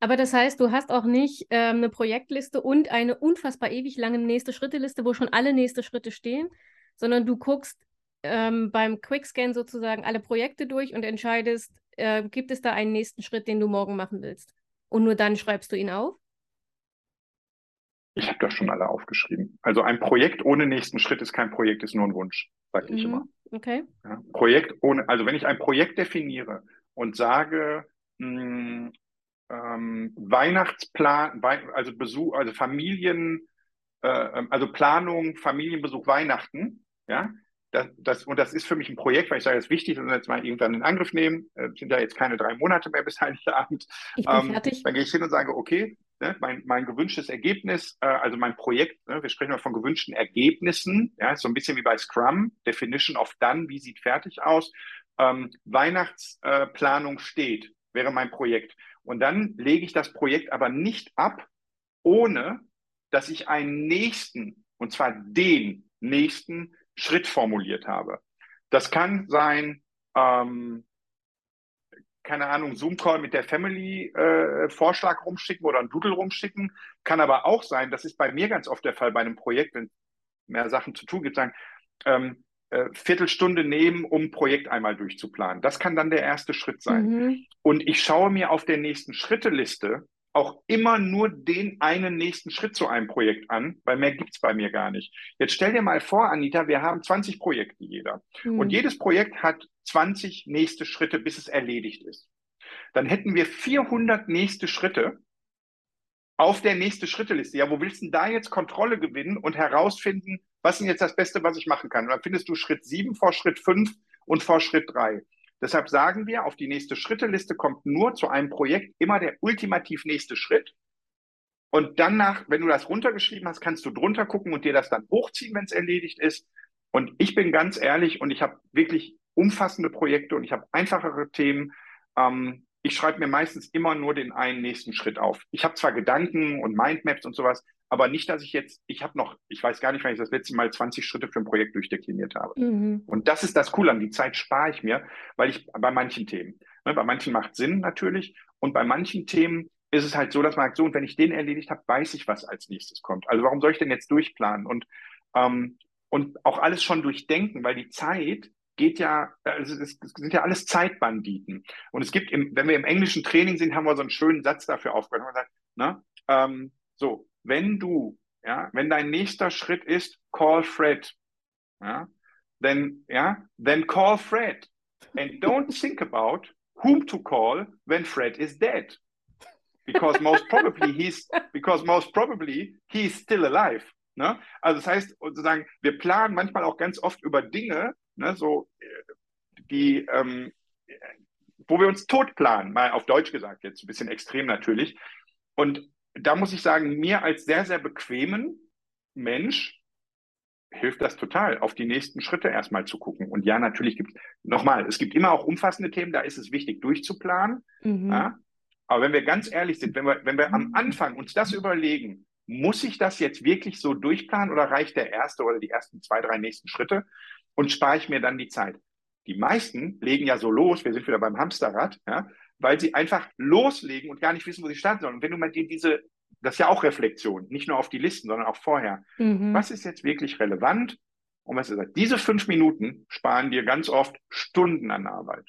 Aber das heißt, du hast auch nicht ähm, eine Projektliste und eine unfassbar ewig lange nächste Schritte-Liste, wo schon alle nächste Schritte stehen, sondern du guckst ähm, beim Quickscan sozusagen alle Projekte durch und entscheidest, äh, gibt es da einen nächsten Schritt, den du morgen machen willst? Und nur dann schreibst du ihn auf? Ich habe das schon alle aufgeschrieben. Also ein Projekt ohne nächsten Schritt ist kein Projekt, ist nur ein Wunsch, sage ich mhm. immer. Okay. Ja, Projekt ohne, also wenn ich ein Projekt definiere und sage, mh, hm, ähm, Weihnachtsplan, also Besuch, also Familien, äh, ähm, also Planung, Familienbesuch, Weihnachten, ja, das, das, und das ist für mich ein Projekt, weil ich sage, es ist wichtig, dass wir jetzt mal irgendwann in Angriff nehmen. Äh, sind ja jetzt keine drei Monate mehr bis Heiligabend. Ich bin ähm, fertig. Dann gehe ich hin und sage, okay, ne, mein, mein gewünschtes Ergebnis, äh, also mein Projekt, ne, wir sprechen mal von gewünschten Ergebnissen, ja, so ein bisschen wie bei Scrum, Definition of Done, wie sieht fertig aus. Ähm, Weihnachtsplanung äh, steht, wäre mein Projekt. Und dann lege ich das Projekt aber nicht ab, ohne dass ich einen nächsten, und zwar den nächsten Schritt formuliert habe. Das kann sein, ähm, keine Ahnung, Zoom-Call mit der Family äh, Vorschlag rumschicken oder ein Doodle rumschicken. Kann aber auch sein, das ist bei mir ganz oft der Fall bei einem Projekt, wenn mehr Sachen zu tun gibt, sagen, ähm, äh, Viertelstunde nehmen, um ein Projekt einmal durchzuplanen. Das kann dann der erste Schritt sein. Mhm. Und ich schaue mir auf der nächsten Schritteliste auch immer nur den einen nächsten Schritt zu einem Projekt an, weil mehr gibt es bei mir gar nicht. Jetzt stell dir mal vor, Anita, wir haben 20 Projekte jeder. Mhm. Und jedes Projekt hat 20 nächste Schritte, bis es erledigt ist. Dann hätten wir 400 nächste Schritte auf der nächste Schritteliste. Ja, wo willst du denn da jetzt Kontrolle gewinnen und herausfinden, was ist denn jetzt das Beste, was ich machen kann? Und dann findest du Schritt 7 vor Schritt 5 und vor Schritt 3. Deshalb sagen wir, auf die nächste Schritteliste kommt nur zu einem Projekt immer der ultimativ nächste Schritt. Und danach, wenn du das runtergeschrieben hast, kannst du drunter gucken und dir das dann hochziehen, wenn es erledigt ist. Und ich bin ganz ehrlich und ich habe wirklich umfassende Projekte und ich habe einfachere Themen. Ähm, ich schreibe mir meistens immer nur den einen nächsten Schritt auf. Ich habe zwar Gedanken und Mindmaps und sowas, aber nicht, dass ich jetzt, ich habe noch, ich weiß gar nicht, wann ich das letzte Mal 20 Schritte für ein Projekt durchdekliniert habe. Mhm. Und das ist das Coole an, die Zeit spare ich mir, weil ich bei manchen Themen, ne, bei manchen macht Sinn natürlich und bei manchen Themen ist es halt so, dass man sagt, so, und wenn ich den erledigt habe, weiß ich, was als nächstes kommt. Also warum soll ich denn jetzt durchplanen und, ähm, und auch alles schon durchdenken, weil die Zeit geht ja, also es sind ja alles Zeitbanditen. Und es gibt, im, wenn wir im englischen Training sind, haben wir so einen schönen Satz dafür aufgehört. Man sagt, ne, ähm, so, wenn du, ja, wenn dein nächster Schritt ist, call Fred, ja, then, ja, then call Fred. And don't think about whom to call when Fred is dead. Because most probably he's, because most probably he's still alive. Ne? Also das heißt, sozusagen, wir planen manchmal auch ganz oft über Dinge, ne, so, die, ähm, wo wir uns tot planen, mal auf Deutsch gesagt, jetzt ein bisschen extrem natürlich. Und da muss ich sagen, mir als sehr, sehr bequemen Mensch hilft das total, auf die nächsten Schritte erstmal zu gucken. Und ja, natürlich gibt es, nochmal, es gibt immer auch umfassende Themen, da ist es wichtig durchzuplanen. Mhm. Ja? Aber wenn wir ganz ehrlich sind, wenn wir, wenn wir am Anfang uns das überlegen, muss ich das jetzt wirklich so durchplanen oder reicht der erste oder die ersten zwei, drei nächsten Schritte und spare ich mir dann die Zeit? Die meisten legen ja so los, wir sind wieder beim Hamsterrad, ja, weil sie einfach loslegen und gar nicht wissen, wo sie starten sollen. Und wenn du mal dir diese, das ist ja auch Reflexion, nicht nur auf die Listen, sondern auch vorher. Mhm. Was ist jetzt wirklich relevant? Und was ist das? Diese fünf Minuten sparen dir ganz oft Stunden an Arbeit.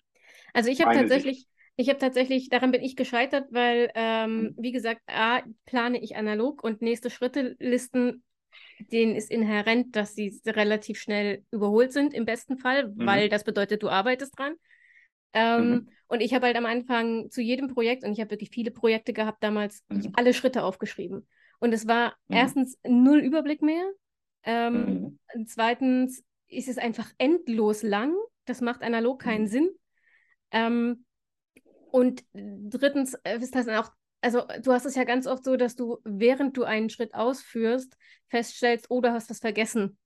Also ich habe tatsächlich, ich habe tatsächlich, daran bin ich gescheitert, weil, ähm, mhm. wie gesagt, A, plane ich analog und nächste Schritte Listen, denen ist inhärent, dass sie relativ schnell überholt sind, im besten Fall, mhm. weil das bedeutet, du arbeitest dran. Ähm, mhm. Und ich habe halt am Anfang zu jedem Projekt, und ich habe wirklich viele Projekte gehabt damals, mhm. alle Schritte aufgeschrieben. Und es war mhm. erstens null Überblick mehr. Ähm, mhm. Zweitens ist es einfach endlos lang. Das macht analog keinen mhm. Sinn. Ähm, und drittens äh, ist das auch, also du hast es ja ganz oft so, dass du, während du einen Schritt ausführst, feststellst, oh, du hast was vergessen.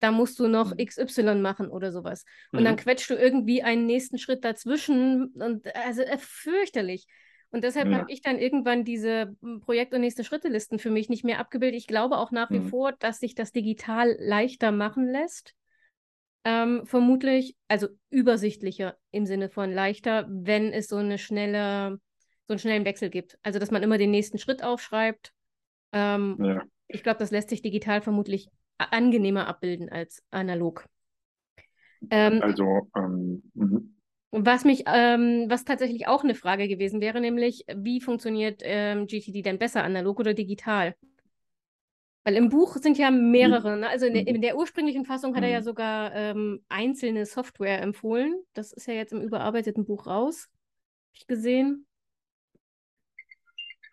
Da musst du noch mhm. XY machen oder sowas. Und mhm. dann quetscht du irgendwie einen nächsten Schritt dazwischen und also äh, fürchterlich. Und deshalb ja. habe ich dann irgendwann diese hm, Projekt- und nächste Schritte-Listen für mich nicht mehr abgebildet. Ich glaube auch nach wie mhm. vor, dass sich das digital leichter machen lässt. Ähm, vermutlich, also übersichtlicher im Sinne von leichter, wenn es so eine schnelle, so einen schnellen Wechsel gibt. Also dass man immer den nächsten Schritt aufschreibt. Ähm, ja. Ich glaube, das lässt sich digital vermutlich angenehmer abbilden als analog. Ähm, also, ähm, mhm. was mich, ähm, was tatsächlich auch eine Frage gewesen wäre, nämlich, wie funktioniert ähm, GTD denn besser, analog oder digital? Weil im Buch sind ja mehrere, ne? also in der, in der, ursprünglichen Fassung hat er ja mhm. sogar ähm, einzelne Software empfohlen. Das ist ja jetzt im überarbeiteten Buch raus. Habe ich gesehen.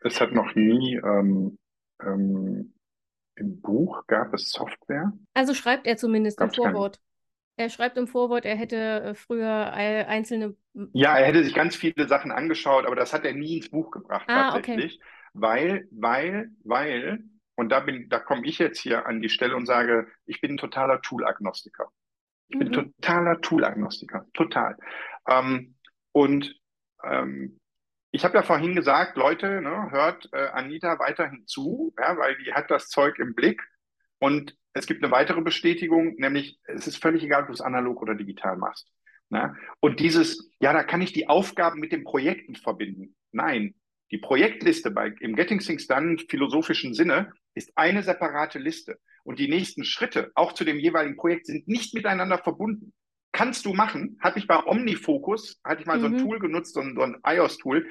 Es hat noch nie ähm, ähm, im Buch gab es Software? Also schreibt er zumindest Gab's im Vorwort. Er schreibt im Vorwort, er hätte äh, früher einzelne. Ja, er hätte sich ganz viele Sachen angeschaut, aber das hat er nie ins Buch gebracht ah, tatsächlich. Okay. Weil, weil, weil, und da bin, da komme ich jetzt hier an die Stelle und sage, ich bin ein totaler Tool-Agnostiker. Ich bin mhm. totaler Tool-Agnostiker, total. Ähm, und ähm, ich habe ja vorhin gesagt, Leute, ne, hört äh, Anita weiterhin zu, ja, weil die hat das Zeug im Blick. Und es gibt eine weitere Bestätigung, nämlich es ist völlig egal, ob du es analog oder digital machst. Ne? Und dieses, ja, da kann ich die Aufgaben mit den Projekten verbinden. Nein, die Projektliste bei, im Getting Things Done philosophischen Sinne ist eine separate Liste. Und die nächsten Schritte, auch zu dem jeweiligen Projekt, sind nicht miteinander verbunden. Kannst du machen. Hatte ich bei OmniFocus, hatte ich mal mhm. so ein mhm. Tool genutzt, so ein, so ein iOS-Tool.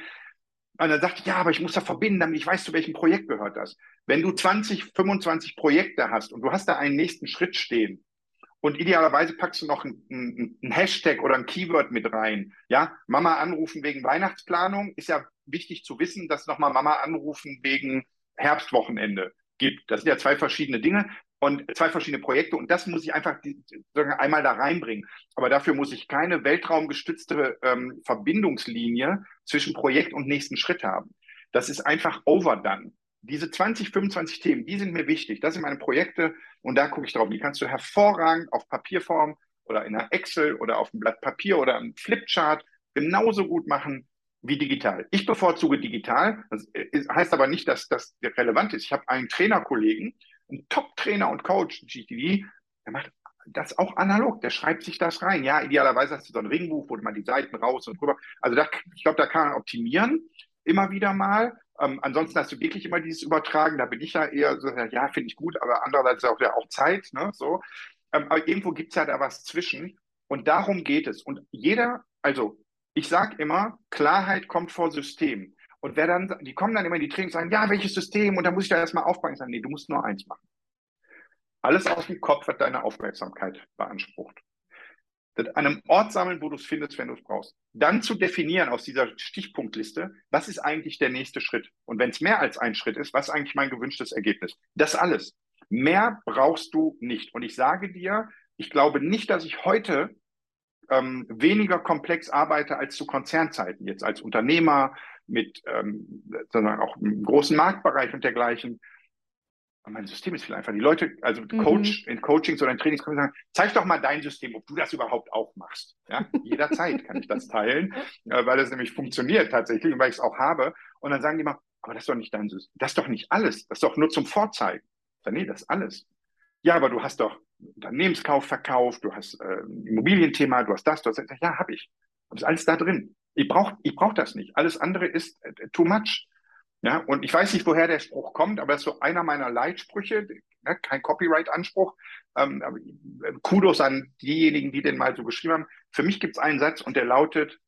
Und dann sagte ich, ja, aber ich muss da verbinden, damit ich weiß, zu welchem Projekt gehört das. Wenn du 20, 25 Projekte hast und du hast da einen nächsten Schritt stehen und idealerweise packst du noch ein, ein, ein Hashtag oder ein Keyword mit rein. Ja, Mama anrufen wegen Weihnachtsplanung ist ja wichtig zu wissen, dass nochmal Mama anrufen wegen Herbstwochenende gibt. Das sind ja zwei verschiedene Dinge und zwei verschiedene Projekte und das muss ich einfach einmal da reinbringen. Aber dafür muss ich keine weltraumgestützte ähm, Verbindungslinie zwischen Projekt und nächsten Schritt haben. Das ist einfach overdone. Diese 20, 25 Themen, die sind mir wichtig. Das sind meine Projekte und da gucke ich drauf. Die kannst du hervorragend auf Papierform oder in einer Excel oder auf einem Blatt Papier oder einem Flipchart genauso gut machen wie digital. Ich bevorzuge digital. Das heißt aber nicht, dass das relevant ist. Ich habe einen Trainerkollegen, ein Top-Trainer und Coach, GTD, der macht das auch analog, der schreibt sich das rein. Ja, idealerweise hast du so ein Ringbuch, wo mal die Seiten raus und rüber. Also da, ich glaube, da kann man optimieren, immer wieder mal. Ähm, ansonsten hast du wirklich immer dieses Übertragen, da bin ich ja eher so, ja, finde ich gut, aber andererseits auch ja auch Zeit, ne, so. Ähm, aber irgendwo gibt es ja da was zwischen. Und darum geht es. Und jeder, also ich sage immer, Klarheit kommt vor System. Und wer dann, die kommen dann immer in die Trainings und sagen, ja, welches System? Und da muss ich da erstmal aufbauen. Ich sage, nee, du musst nur eins machen. Alles aus dem Kopf hat deine Aufmerksamkeit beansprucht. Das an einem Ort sammeln, wo du es findest, wenn du es brauchst. Dann zu definieren aus dieser Stichpunktliste, was ist eigentlich der nächste Schritt? Und wenn es mehr als ein Schritt ist, was ist eigentlich mein gewünschtes Ergebnis? Das alles. Mehr brauchst du nicht. Und ich sage dir, ich glaube nicht, dass ich heute ähm, weniger komplex arbeite als zu Konzernzeiten, jetzt als Unternehmer, mit ähm, sondern auch einem großen Marktbereich und dergleichen. Aber mein System ist viel einfacher. Die Leute, also mhm. Coach, in Coachings oder in Trainings können sagen, zeig doch mal dein System, ob du das überhaupt auch machst. Ja, jederzeit kann ich das teilen, äh, weil es nämlich funktioniert tatsächlich und weil ich es auch habe. Und dann sagen die mal, aber das ist doch nicht dein System. Das ist doch nicht alles. Das ist doch nur zum Vorzeigen. Ich sage, nee, das ist alles. Ja, aber du hast doch Unternehmenskauf verkauft, du hast äh, Immobilienthema, du hast das, du hast das. Ja, habe ich. Das ist alles da drin. Ich brauche ich brauch das nicht. Alles andere ist äh, too much. Ja, und ich weiß nicht, woher der Spruch kommt, aber das ist so einer meiner Leitsprüche, ne, kein Copyright-Anspruch. Ähm, äh, Kudos an diejenigen, die den mal so geschrieben haben. Für mich gibt es einen Satz und der lautet,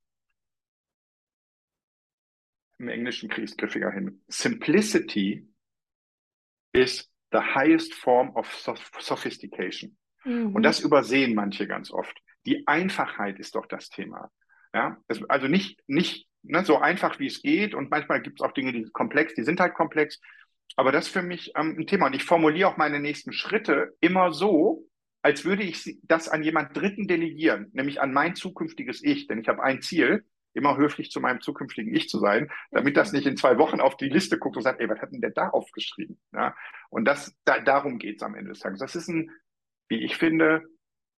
im Englischen kriege griffiger hin, Simplicity is the highest form of sophistication. Mhm. Und das übersehen manche ganz oft. Die Einfachheit ist doch das Thema. Ja, es, also nicht, nicht ne, so einfach, wie es geht. Und manchmal gibt es auch Dinge, die sind komplex, die sind halt komplex. Aber das ist für mich ähm, ein Thema. Und ich formuliere auch meine nächsten Schritte immer so, als würde ich das an jemand Dritten delegieren, nämlich an mein zukünftiges Ich. Denn ich habe ein Ziel, immer höflich zu meinem zukünftigen Ich zu sein, damit das nicht in zwei Wochen auf die Liste guckt und sagt, ey, was hat denn der da aufgeschrieben? Ja, und das, da, darum geht es am Ende des Tages. Das ist ein wie ich finde,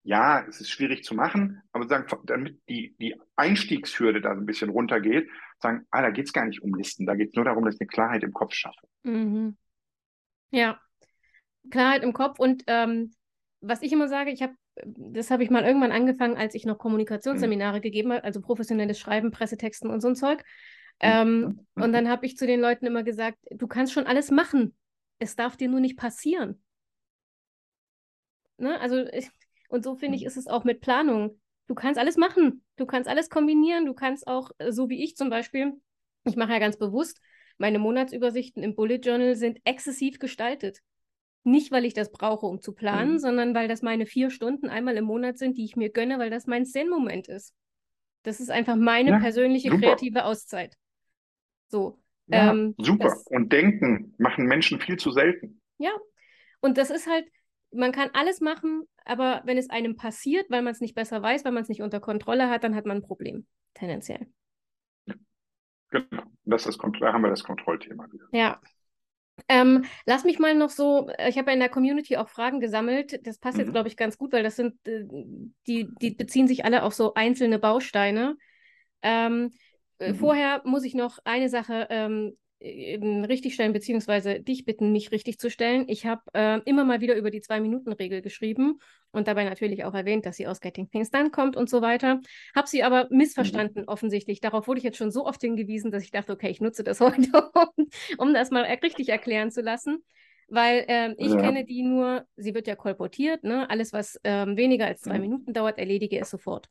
ja, es ist schwierig zu machen, aber sagen, damit die, die Einstiegshürde da so ein bisschen runtergeht, sagen, ah, da geht es gar nicht um Listen, da geht es nur darum, dass ich eine Klarheit im Kopf schaffe. Mhm. Ja, Klarheit im Kopf und ähm, was ich immer sage, ich habe, das habe ich mal irgendwann angefangen, als ich noch Kommunikationsseminare mhm. gegeben habe, also professionelles Schreiben, Pressetexten und so ein Zeug. Mhm. Ähm, mhm. Und dann habe ich zu den Leuten immer gesagt, du kannst schon alles machen, es darf dir nur nicht passieren. Ne? Also ich, und so finde ich, mhm. ist es auch mit Planung. Du kannst alles machen. Du kannst alles kombinieren. Du kannst auch, äh, so wie ich zum Beispiel, ich mache ja ganz bewusst, meine Monatsübersichten im Bullet Journal sind exzessiv gestaltet. Nicht, weil ich das brauche, um zu planen, mhm. sondern weil das meine vier Stunden einmal im Monat sind, die ich mir gönne, weil das mein Zen-Moment ist. Das ist einfach meine ja, persönliche super. kreative Auszeit. So. Ja, ähm, super. Das, und denken machen Menschen viel zu selten. Ja. Und das ist halt, man kann alles machen, aber wenn es einem passiert, weil man es nicht besser weiß, weil man es nicht unter Kontrolle hat, dann hat man ein Problem, tendenziell. Genau, das ist, da haben wir das Kontrollthema wieder. Ja. Ähm, lass mich mal noch so, äh, ich habe ja in der Community auch Fragen gesammelt. Das passt mhm. jetzt, glaube ich, ganz gut, weil das sind, äh, die, die beziehen sich alle auf so einzelne Bausteine. Ähm, äh, mhm. Vorher muss ich noch eine Sache ähm, richtig stellen, beziehungsweise dich bitten, mich richtig zu stellen. Ich habe äh, immer mal wieder über die Zwei-Minuten-Regel geschrieben und dabei natürlich auch erwähnt, dass sie aus Getting Things Done kommt und so weiter. Habe sie aber missverstanden, mhm. offensichtlich. Darauf wurde ich jetzt schon so oft hingewiesen, dass ich dachte, okay, ich nutze das heute, um, um das mal richtig erklären zu lassen. Weil äh, ich ja. kenne die nur, sie wird ja kolportiert, ne? alles, was ähm, weniger als zwei mhm. Minuten dauert, erledige es sofort.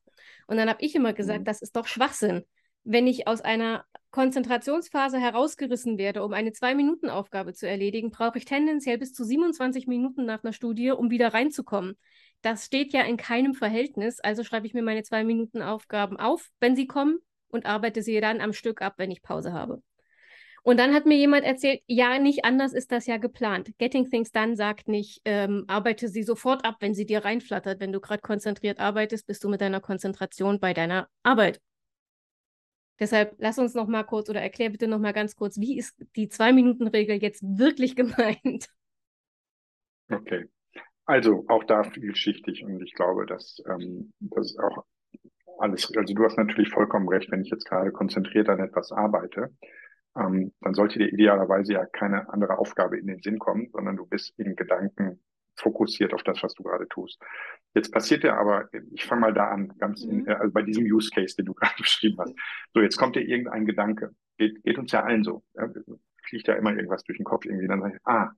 Und dann habe ich immer gesagt, mhm. das ist doch Schwachsinn wenn ich aus einer Konzentrationsphase herausgerissen werde, um eine Zwei-Minuten-Aufgabe zu erledigen, brauche ich tendenziell bis zu 27 Minuten nach einer Studie, um wieder reinzukommen. Das steht ja in keinem Verhältnis, also schreibe ich mir meine Zwei-Minuten-Aufgaben auf, wenn sie kommen, und arbeite sie dann am Stück ab, wenn ich Pause habe. Und dann hat mir jemand erzählt, ja, nicht anders ist das ja geplant. Getting Things Done sagt nicht, ähm, arbeite sie sofort ab, wenn sie dir reinflattert. Wenn du gerade konzentriert arbeitest, bist du mit deiner Konzentration bei deiner Arbeit. Deshalb lass uns noch mal kurz oder erklär bitte noch mal ganz kurz, wie ist die Zwei-Minuten-Regel jetzt wirklich gemeint? Okay, also auch da vielschichtig und ich glaube, dass ähm, das auch alles, also du hast natürlich vollkommen recht, wenn ich jetzt gerade konzentriert an etwas arbeite, ähm, dann sollte dir idealerweise ja keine andere Aufgabe in den Sinn kommen, sondern du bist in Gedanken fokussiert auf das, was du gerade tust. Jetzt passiert ja aber, ich fange mal da an, ganz in, mhm. also bei diesem Use Case, den du gerade beschrieben hast. So, jetzt kommt dir irgendein Gedanke. Geht, geht uns ja allen so. Ja, fliegt ja immer irgendwas durch den Kopf irgendwie. Dann sage ich, ah,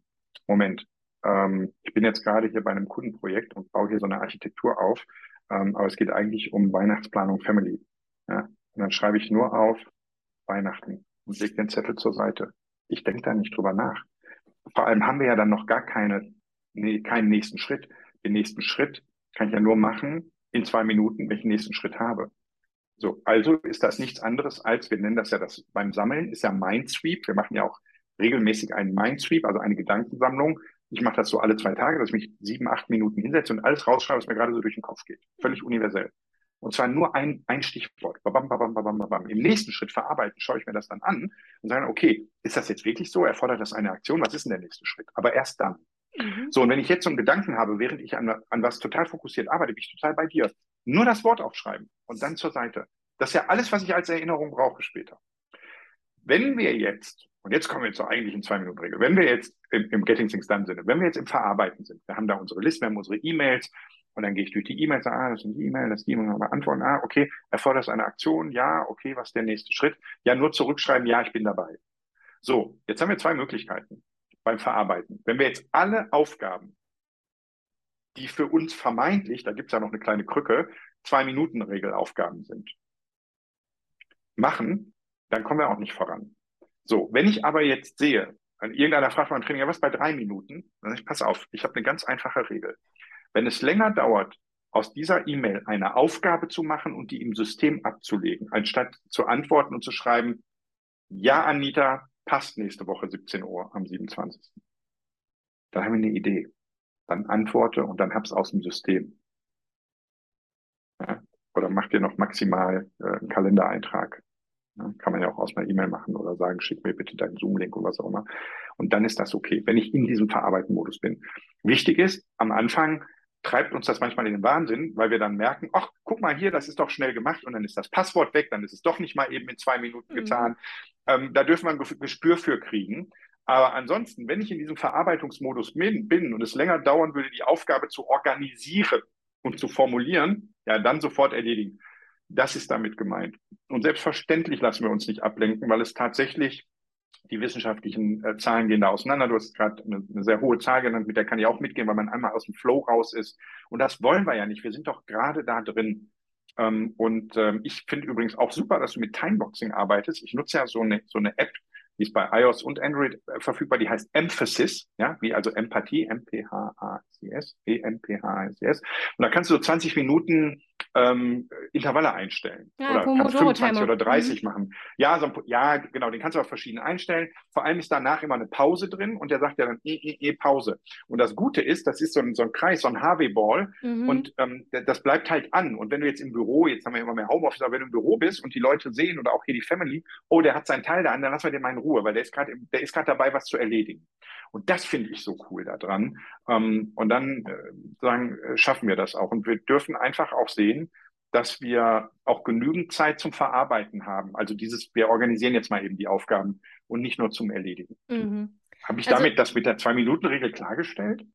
Moment, ähm, ich bin jetzt gerade hier bei einem Kundenprojekt und baue hier so eine Architektur auf, ähm, aber es geht eigentlich um Weihnachtsplanung Family. Ja? Und dann schreibe ich nur auf Weihnachten und lege den Zettel zur Seite. Ich denke da nicht drüber nach. Vor allem haben wir ja dann noch gar keine nee, keinen nächsten Schritt. Den nächsten Schritt kann ich ja nur machen in zwei Minuten, wenn ich den nächsten Schritt habe. So, also ist das nichts anderes als, wir nennen das ja das beim Sammeln, ist ja Mindsweep. Wir machen ja auch regelmäßig einen Mindsweep, also eine Gedankensammlung. Ich mache das so alle zwei Tage, dass ich mich sieben, acht Minuten hinsetze und alles rausschreibe, was mir gerade so durch den Kopf geht. Völlig universell. Und zwar nur ein, ein Stichwort. Babam, babam, babam, babam. Im nächsten Schritt verarbeiten, schaue ich mir das dann an und sage, okay, ist das jetzt wirklich so? Erfordert das eine Aktion? Was ist denn der nächste Schritt? Aber erst dann. Mhm. So, und wenn ich jetzt so einen Gedanken habe, während ich an, an was total fokussiert arbeite, bin ich total bei dir. Nur das Wort aufschreiben und dann zur Seite. Das ist ja alles, was ich als Erinnerung brauche später. Wenn wir jetzt, und jetzt kommen wir zur eigentlichen Zwei-Minuten-Regel, wenn wir jetzt im, im Getting Things Done Sinne, wenn wir jetzt im Verarbeiten sind, wir haben da unsere Liste, wir haben unsere E-Mails, und dann gehe ich durch die E-Mails, ah, das sind die E-Mails, das ist die E-Mail, beantworten, ah, okay, erfordert es eine Aktion, ja, okay, was ist der nächste Schritt? Ja, nur zurückschreiben, ja, ich bin dabei. So, jetzt haben wir zwei Möglichkeiten beim Verarbeiten. Wenn wir jetzt alle Aufgaben, die für uns vermeintlich, da gibt es ja noch eine kleine Krücke, zwei Minuten Regelaufgaben sind, machen, dann kommen wir auch nicht voran. So, wenn ich aber jetzt sehe, an irgendeiner fragt man Training, ja, was bei drei Minuten? Dann sage ich, pass auf, ich habe eine ganz einfache Regel. Wenn es länger dauert, aus dieser E-Mail eine Aufgabe zu machen und die im System abzulegen, anstatt zu antworten und zu schreiben, ja, Anita, passt nächste Woche 17 Uhr am 27. Dann haben wir eine Idee. Dann antworte und dann hab's aus dem System. Ja? Oder mach dir noch maximal äh, einen Kalendereintrag. Ja? Kann man ja auch aus einer E-Mail machen oder sagen, schick mir bitte deinen Zoom-Link oder was auch immer. Und dann ist das okay, wenn ich in diesem Verarbeiten-Modus bin. Wichtig ist, am Anfang treibt uns das manchmal in den Wahnsinn, weil wir dann merken, ach, guck mal hier, das ist doch schnell gemacht und dann ist das Passwort weg, dann ist es doch nicht mal eben in zwei Minuten mhm. getan. Ähm, da dürfen wir ein Gespür für kriegen. Aber ansonsten, wenn ich in diesem Verarbeitungsmodus bin, bin und es länger dauern würde, die Aufgabe zu organisieren und zu formulieren, ja, dann sofort erledigen. Das ist damit gemeint. Und selbstverständlich lassen wir uns nicht ablenken, weil es tatsächlich die wissenschaftlichen äh, Zahlen gehen da auseinander. Du hast gerade eine, eine, sehr hohe Zahl genannt, mit der kann ich auch mitgehen, weil man einmal aus dem Flow raus ist. Und das wollen wir ja nicht. Wir sind doch gerade da drin. Ähm, und ähm, ich finde übrigens auch super, dass du mit Timeboxing arbeitest. Ich nutze ja so eine, so eine App, die ist bei iOS und Android äh, verfügbar, die heißt Emphasis, ja, wie also Empathie, M-P-H-A-C-S, E-M-P-H-A-C-S. Und da kannst du so 20 Minuten ähm, Intervalle einstellen. Ja, oder kannst 25 oder 30 mhm. machen. Ja, so, ja, genau, den kannst du auch verschieden einstellen. Vor allem ist danach immer eine Pause drin und der sagt ja dann e, e, e, Pause. Und das Gute ist, das ist so ein, so ein Kreis, so ein Harvey-Ball mhm. und ähm, das bleibt halt an. Und wenn du jetzt im Büro, jetzt haben wir immer mehr Homeoffice, aber wenn du im Büro bist und die Leute sehen oder auch hier die Family, oh, der hat seinen Teil da an, dann lassen wir den mal in Ruhe, weil der ist gerade der ist gerade dabei, was zu erledigen. Und das finde ich so cool daran. Ähm, und dann äh, sagen, äh, schaffen wir das auch. Und wir dürfen einfach auch sehen, dass wir auch genügend Zeit zum Verarbeiten haben. Also dieses, wir organisieren jetzt mal eben die Aufgaben und nicht nur zum Erledigen. Mhm. Habe ich also, damit das mit der Zwei-Minuten-Regel klargestellt?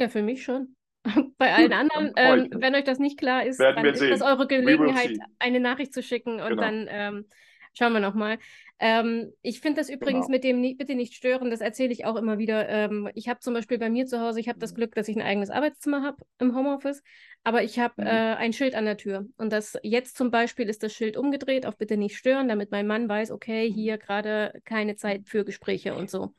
Ja, für mich schon. Bei allen anderen, ähm, wenn euch das nicht klar ist, Werden dann ist das eure Gelegenheit, eine Nachricht zu schicken und genau. dann ähm, Schauen wir nochmal. Ähm, ich finde das übrigens genau. mit dem nie, bitte nicht stören, das erzähle ich auch immer wieder. Ähm, ich habe zum Beispiel bei mir zu Hause, ich habe das mhm. Glück, dass ich ein eigenes Arbeitszimmer habe im Homeoffice, aber ich habe mhm. äh, ein Schild an der Tür. Und das jetzt zum Beispiel ist das Schild umgedreht auf bitte nicht stören, damit mein Mann weiß, okay, mhm. hier gerade keine Zeit für Gespräche und so.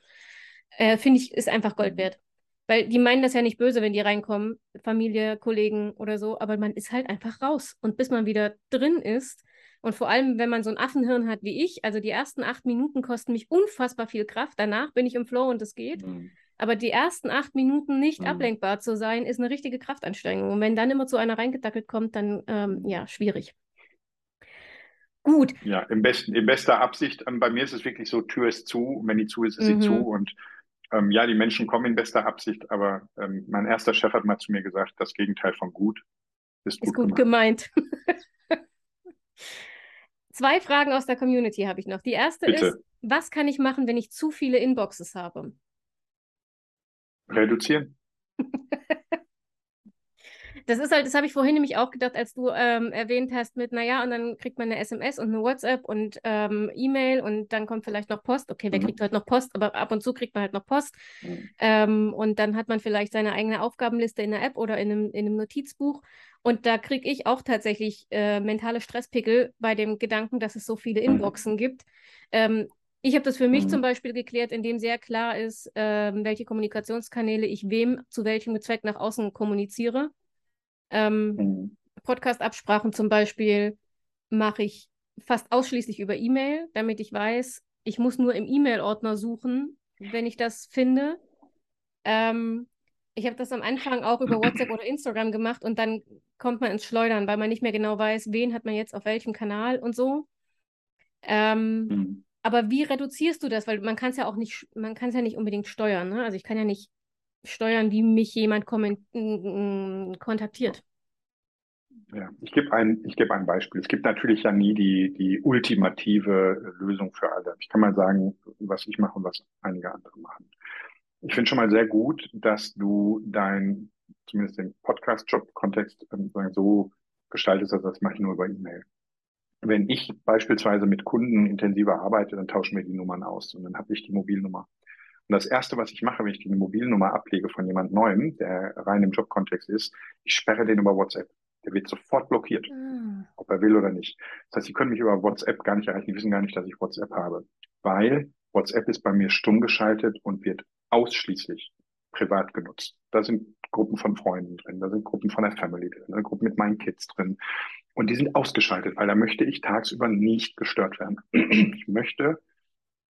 Äh, finde ich, ist einfach Gold wert. Weil die meinen das ja nicht böse, wenn die reinkommen, Familie, Kollegen oder so, aber man ist halt einfach raus. Und bis man wieder drin ist, und vor allem, wenn man so ein Affenhirn hat wie ich, also die ersten acht Minuten kosten mich unfassbar viel Kraft. Danach bin ich im Flow und es geht. Mhm. Aber die ersten acht Minuten nicht mhm. ablenkbar zu sein, ist eine richtige Kraftanstrengung. Und wenn dann immer zu einer reingedackelt kommt, dann ähm, ja, schwierig. Gut. Ja, im besten, in bester Absicht. Ähm, bei mir ist es wirklich so, Tür ist zu. Wenn die zu ist, ist mhm. sie zu. Und ähm, ja, die Menschen kommen in bester Absicht. Aber ähm, mein erster Chef hat mal zu mir gesagt, das Gegenteil von gut ist gut, ist gut gemeint. gemeint. Zwei Fragen aus der Community habe ich noch. Die erste Bitte. ist, was kann ich machen, wenn ich zu viele Inboxes habe? Reduzieren. das ist halt, das habe ich vorhin nämlich auch gedacht, als du ähm, erwähnt hast mit, naja, und dann kriegt man eine SMS und eine WhatsApp und ähm, E-Mail und dann kommt vielleicht noch Post. Okay, wer mhm. kriegt heute noch Post? Aber ab und zu kriegt man halt noch Post. Mhm. Ähm, und dann hat man vielleicht seine eigene Aufgabenliste in der App oder in einem, in einem Notizbuch. Und da kriege ich auch tatsächlich äh, mentale Stresspickel bei dem Gedanken, dass es so viele mhm. Inboxen gibt. Ähm, ich habe das für mich mhm. zum Beispiel geklärt, indem sehr klar ist, äh, welche Kommunikationskanäle ich wem zu welchem Zweck nach außen kommuniziere. Ähm, mhm. Podcast-Absprachen zum Beispiel mache ich fast ausschließlich über E-Mail, damit ich weiß, ich muss nur im E-Mail-Ordner suchen, wenn ich das finde. Ähm, ich habe das am Anfang auch über WhatsApp oder Instagram gemacht und dann kommt man ins Schleudern, weil man nicht mehr genau weiß, wen hat man jetzt auf welchem Kanal und so. Ähm, mhm. Aber wie reduzierst du das? Weil man kann es ja auch nicht, man kann es ja nicht unbedingt steuern. Ne? Also ich kann ja nicht steuern, wie mich jemand kontaktiert. Ja, ich gebe ein, gebe ein Beispiel. Es gibt natürlich ja nie die, die ultimative Lösung für alle. Ich kann mal sagen, was ich mache und was einige andere machen. Ich finde schon mal sehr gut, dass du dein, zumindest den Podcast-Job-Kontext ähm, so gestaltest, dass das mache ich nur über E-Mail. Wenn ich beispielsweise mit Kunden intensiver arbeite, dann tauschen wir die Nummern aus und dann habe ich die Mobilnummer. Und das Erste, was ich mache, wenn ich die Mobilnummer ablege von jemand Neuem, der rein im Jobkontext ist, ich sperre den über WhatsApp. Der wird sofort blockiert, mhm. ob er will oder nicht. Das heißt, Sie können mich über WhatsApp gar nicht erreichen. Die wissen gar nicht, dass ich WhatsApp habe, weil WhatsApp ist bei mir stumm geschaltet und wird ausschließlich privat genutzt. Da sind Gruppen von Freunden drin, da sind Gruppen von der Family drin, da sind Gruppen mit meinen Kids drin. Und die sind ausgeschaltet, weil da möchte ich tagsüber nicht gestört werden. Ich möchte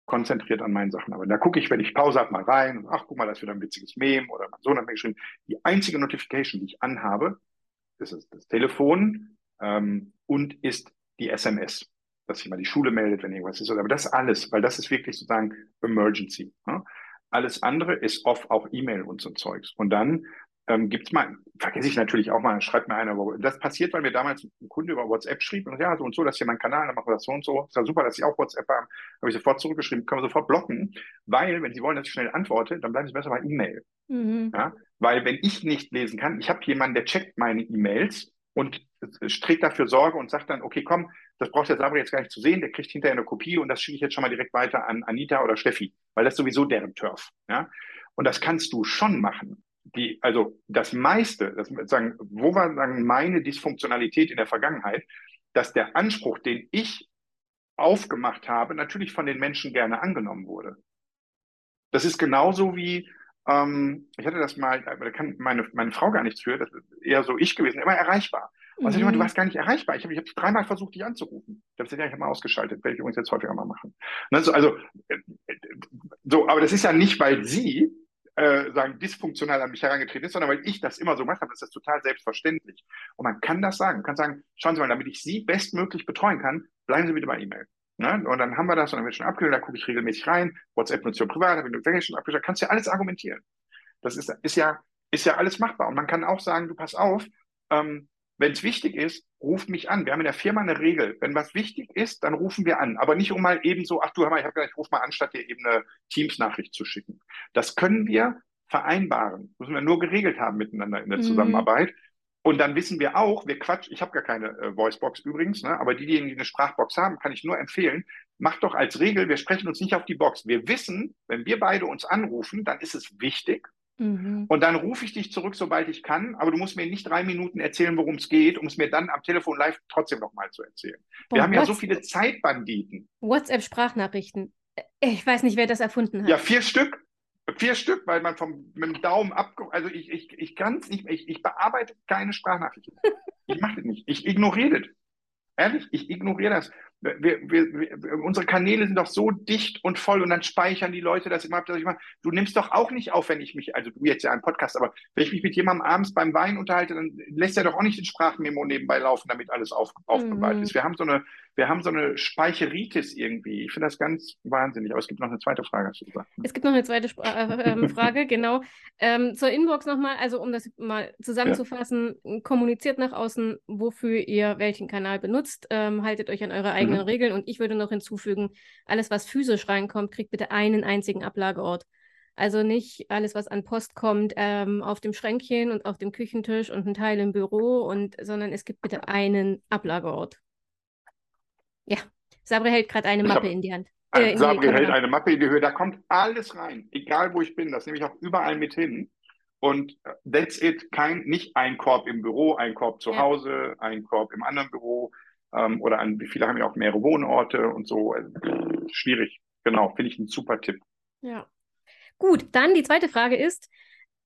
konzentriert an meinen Sachen. Aber da gucke ich, wenn ich Pause habe, mal rein und ach, guck mal, das ist wieder ein witziges Meme oder hat mir geschrieben. Die einzige Notification, die ich anhabe, ist das Telefon ähm, und ist die SMS, dass sich mal die Schule meldet, wenn irgendwas ist. Aber das alles, weil das ist wirklich sozusagen Emergency. Ne? Alles andere ist off, auch E-Mail und so Zeugs. Und dann ähm, gibt es mal, vergesse ich natürlich auch mal, schreibt mir einer, das passiert, weil mir damals ein Kunde über WhatsApp schrieb und ja, so und so, das ist hier mein Kanal, dann machen wir das so und so. Ist ja super, dass Sie auch WhatsApp haben. Habe ich sofort zurückgeschrieben, können wir sofort blocken, weil, wenn Sie wollen, dass ich schnell antworte, dann bleiben Sie besser bei E-Mail. Mhm. Ja? Weil, wenn ich nicht lesen kann, ich habe jemanden, der checkt meine E-Mails und trägt dafür Sorge und sagt dann, okay, komm, das braucht der Sabri jetzt gar nicht zu sehen, der kriegt hinterher eine Kopie und das schicke ich jetzt schon mal direkt weiter an Anita oder Steffi, weil das ist sowieso deren Turf. Ja? Und das kannst du schon machen die, also das meiste, das sagen, wo war sagen, meine Dysfunktionalität in der Vergangenheit, dass der Anspruch, den ich aufgemacht habe, natürlich von den Menschen gerne angenommen wurde. Das ist genauso wie, ähm, ich hatte das mal, da kann meine, meine Frau gar nichts für, das ist eher so ich gewesen, immer erreichbar. Und mhm. ich immer, du warst gar nicht erreichbar. Ich habe ich hab dreimal versucht, dich anzurufen. Ich habe ja, ich mal ausgeschaltet. Werde ich übrigens jetzt häufiger mal machen. Also, also, so, aber das ist ja nicht, weil sie äh, sagen, dysfunktional an mich herangetreten ist, sondern weil ich das immer so gemacht habe, das ist total selbstverständlich. Und man kann das sagen, man kann sagen, schauen Sie mal, damit ich Sie bestmöglich betreuen kann, bleiben Sie bitte bei E-Mail. Ne? Und dann haben wir das und dann wird schon abgehört, da gucke ich regelmäßig rein, WhatsApp nutze ich privat, habe ich schon abgehört, kannst ja alles argumentieren. Das ist, ist ja, ist ja alles machbar. Und man kann auch sagen, du pass auf, ähm, wenn es wichtig ist, ruf mich an. Wir haben in der Firma eine Regel. Wenn was wichtig ist, dann rufen wir an. Aber nicht um mal eben so, ach du, hör mal, ich habe gedacht, ich rufe mal an, statt dir eben eine Teams-Nachricht zu schicken. Das können wir vereinbaren. Müssen wir nur geregelt haben miteinander in der mhm. Zusammenarbeit. Und dann wissen wir auch, wir quatschen, ich habe gar keine äh, Voicebox übrigens, ne, aber diejenigen, die eine Sprachbox haben, kann ich nur empfehlen, macht doch als Regel, wir sprechen uns nicht auf die Box. Wir wissen, wenn wir beide uns anrufen, dann ist es wichtig, Mhm. Und dann rufe ich dich zurück, sobald ich kann, aber du musst mir nicht drei Minuten erzählen, worum es geht, um es mir dann am Telefon live trotzdem nochmal zu erzählen. Boah, Wir haben ja so viele Zeitbanditen. WhatsApp-Sprachnachrichten. Ich weiß nicht, wer das erfunden hat. Ja, vier Stück. Vier Stück, weil man vom mit dem Daumen ab. Also ich, ich, ich kann es nicht, ich, ich bearbeite keine Sprachnachrichten. ich mache das nicht. Ich ignoriere das. Ehrlich, ich ignoriere das wir, wir, wir, unsere Kanäle sind doch so dicht und voll und dann speichern die Leute das immer. Dass ich mal, du nimmst doch auch nicht auf, wenn ich mich, also du jetzt ja einen Podcast, aber wenn ich mich mit jemandem abends beim Wein unterhalte, dann lässt er doch auch nicht den Sprachmemo nebenbei laufen, damit alles auf, aufbewahrt mhm. ist. Wir haben so eine, wir haben so eine Speicheritis irgendwie. Ich finde das ganz wahnsinnig. Aber es gibt noch eine zweite Frage. Es gibt noch eine zweite Sp äh, äh, Frage, genau. Ähm, zur Inbox nochmal, also um das mal zusammenzufassen, ja. kommuniziert nach außen, wofür ihr welchen Kanal benutzt, ähm, haltet euch an eure eigenen mhm. Regeln und ich würde noch hinzufügen, alles, was physisch reinkommt, kriegt bitte einen einzigen Ablageort. Also nicht alles, was an Post kommt, ähm, auf dem Schränkchen und auf dem Küchentisch und ein Teil im Büro, und, sondern es gibt bitte einen Ablageort. Ja, Sabre hält gerade eine Mappe hab, in die Hand. Äh, in Sabri hält eine Mappe in die Höhe, da kommt alles rein, egal wo ich bin. Das nehme ich auch überall mit hin. Und that's it. Kein, nicht ein Korb im Büro, ein Korb zu ja. Hause, ein Korb im anderen Büro. Ähm, oder an, wie viele haben ja auch mehrere Wohnorte und so. Also, schwierig. Genau, finde ich ein super Tipp. Ja. Gut, dann die zweite Frage ist,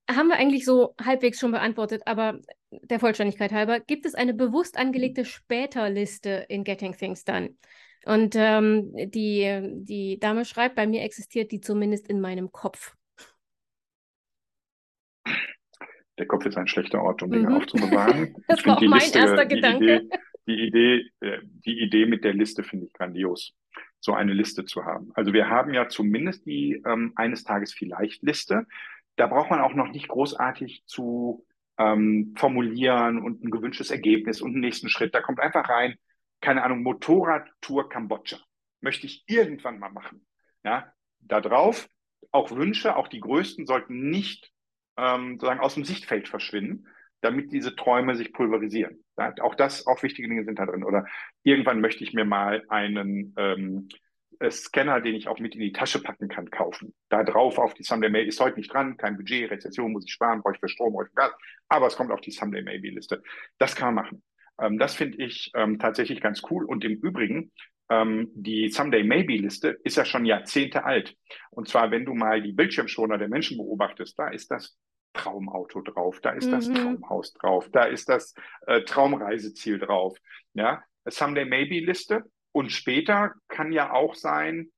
haben wir eigentlich so halbwegs schon beantwortet, aber der Vollständigkeit halber, gibt es eine bewusst angelegte Späterliste in Getting Things Done? Und ähm, die, die Dame schreibt, bei mir existiert die zumindest in meinem Kopf. Der Kopf ist ein schlechter Ort, um Dinge mhm. aufzubewahren. das war auch mein Liste, erster die Gedanke. Idee, die, Idee, äh, die Idee mit der Liste finde ich grandios, so eine Liste zu haben. Also wir haben ja zumindest die ähm, eines Tages vielleicht Liste. Da braucht man auch noch nicht großartig zu ähm, formulieren und ein gewünschtes Ergebnis und einen nächsten Schritt. Da kommt einfach rein, keine Ahnung, Motorradtour Kambodscha. Möchte ich irgendwann mal machen. Ja, da drauf auch Wünsche, auch die größten, sollten nicht ähm, sozusagen aus dem Sichtfeld verschwinden, damit diese Träume sich pulverisieren. Ja, auch das, auch wichtige Dinge sind da drin. Oder irgendwann möchte ich mir mal einen ähm, äh, Scanner, den ich auch mit in die Tasche packen kann, kaufen. Da drauf auf die Someday Maybe ist heute nicht dran, kein Budget, Rezession muss ich sparen, brauche ich für Strom, brauche ich für Gas, aber es kommt auf die Someday Maybe Liste. Das kann man machen. Ähm, das finde ich ähm, tatsächlich ganz cool. Und im Übrigen, ähm, die Someday Maybe Liste ist ja schon Jahrzehnte alt. Und zwar, wenn du mal die Bildschirmschoner der Menschen beobachtest, da ist das Traumauto drauf, da ist mhm. das Traumhaus drauf, da ist das äh, Traumreiseziel drauf. Ja, Someday Maybe Liste und später kann ja auch sein,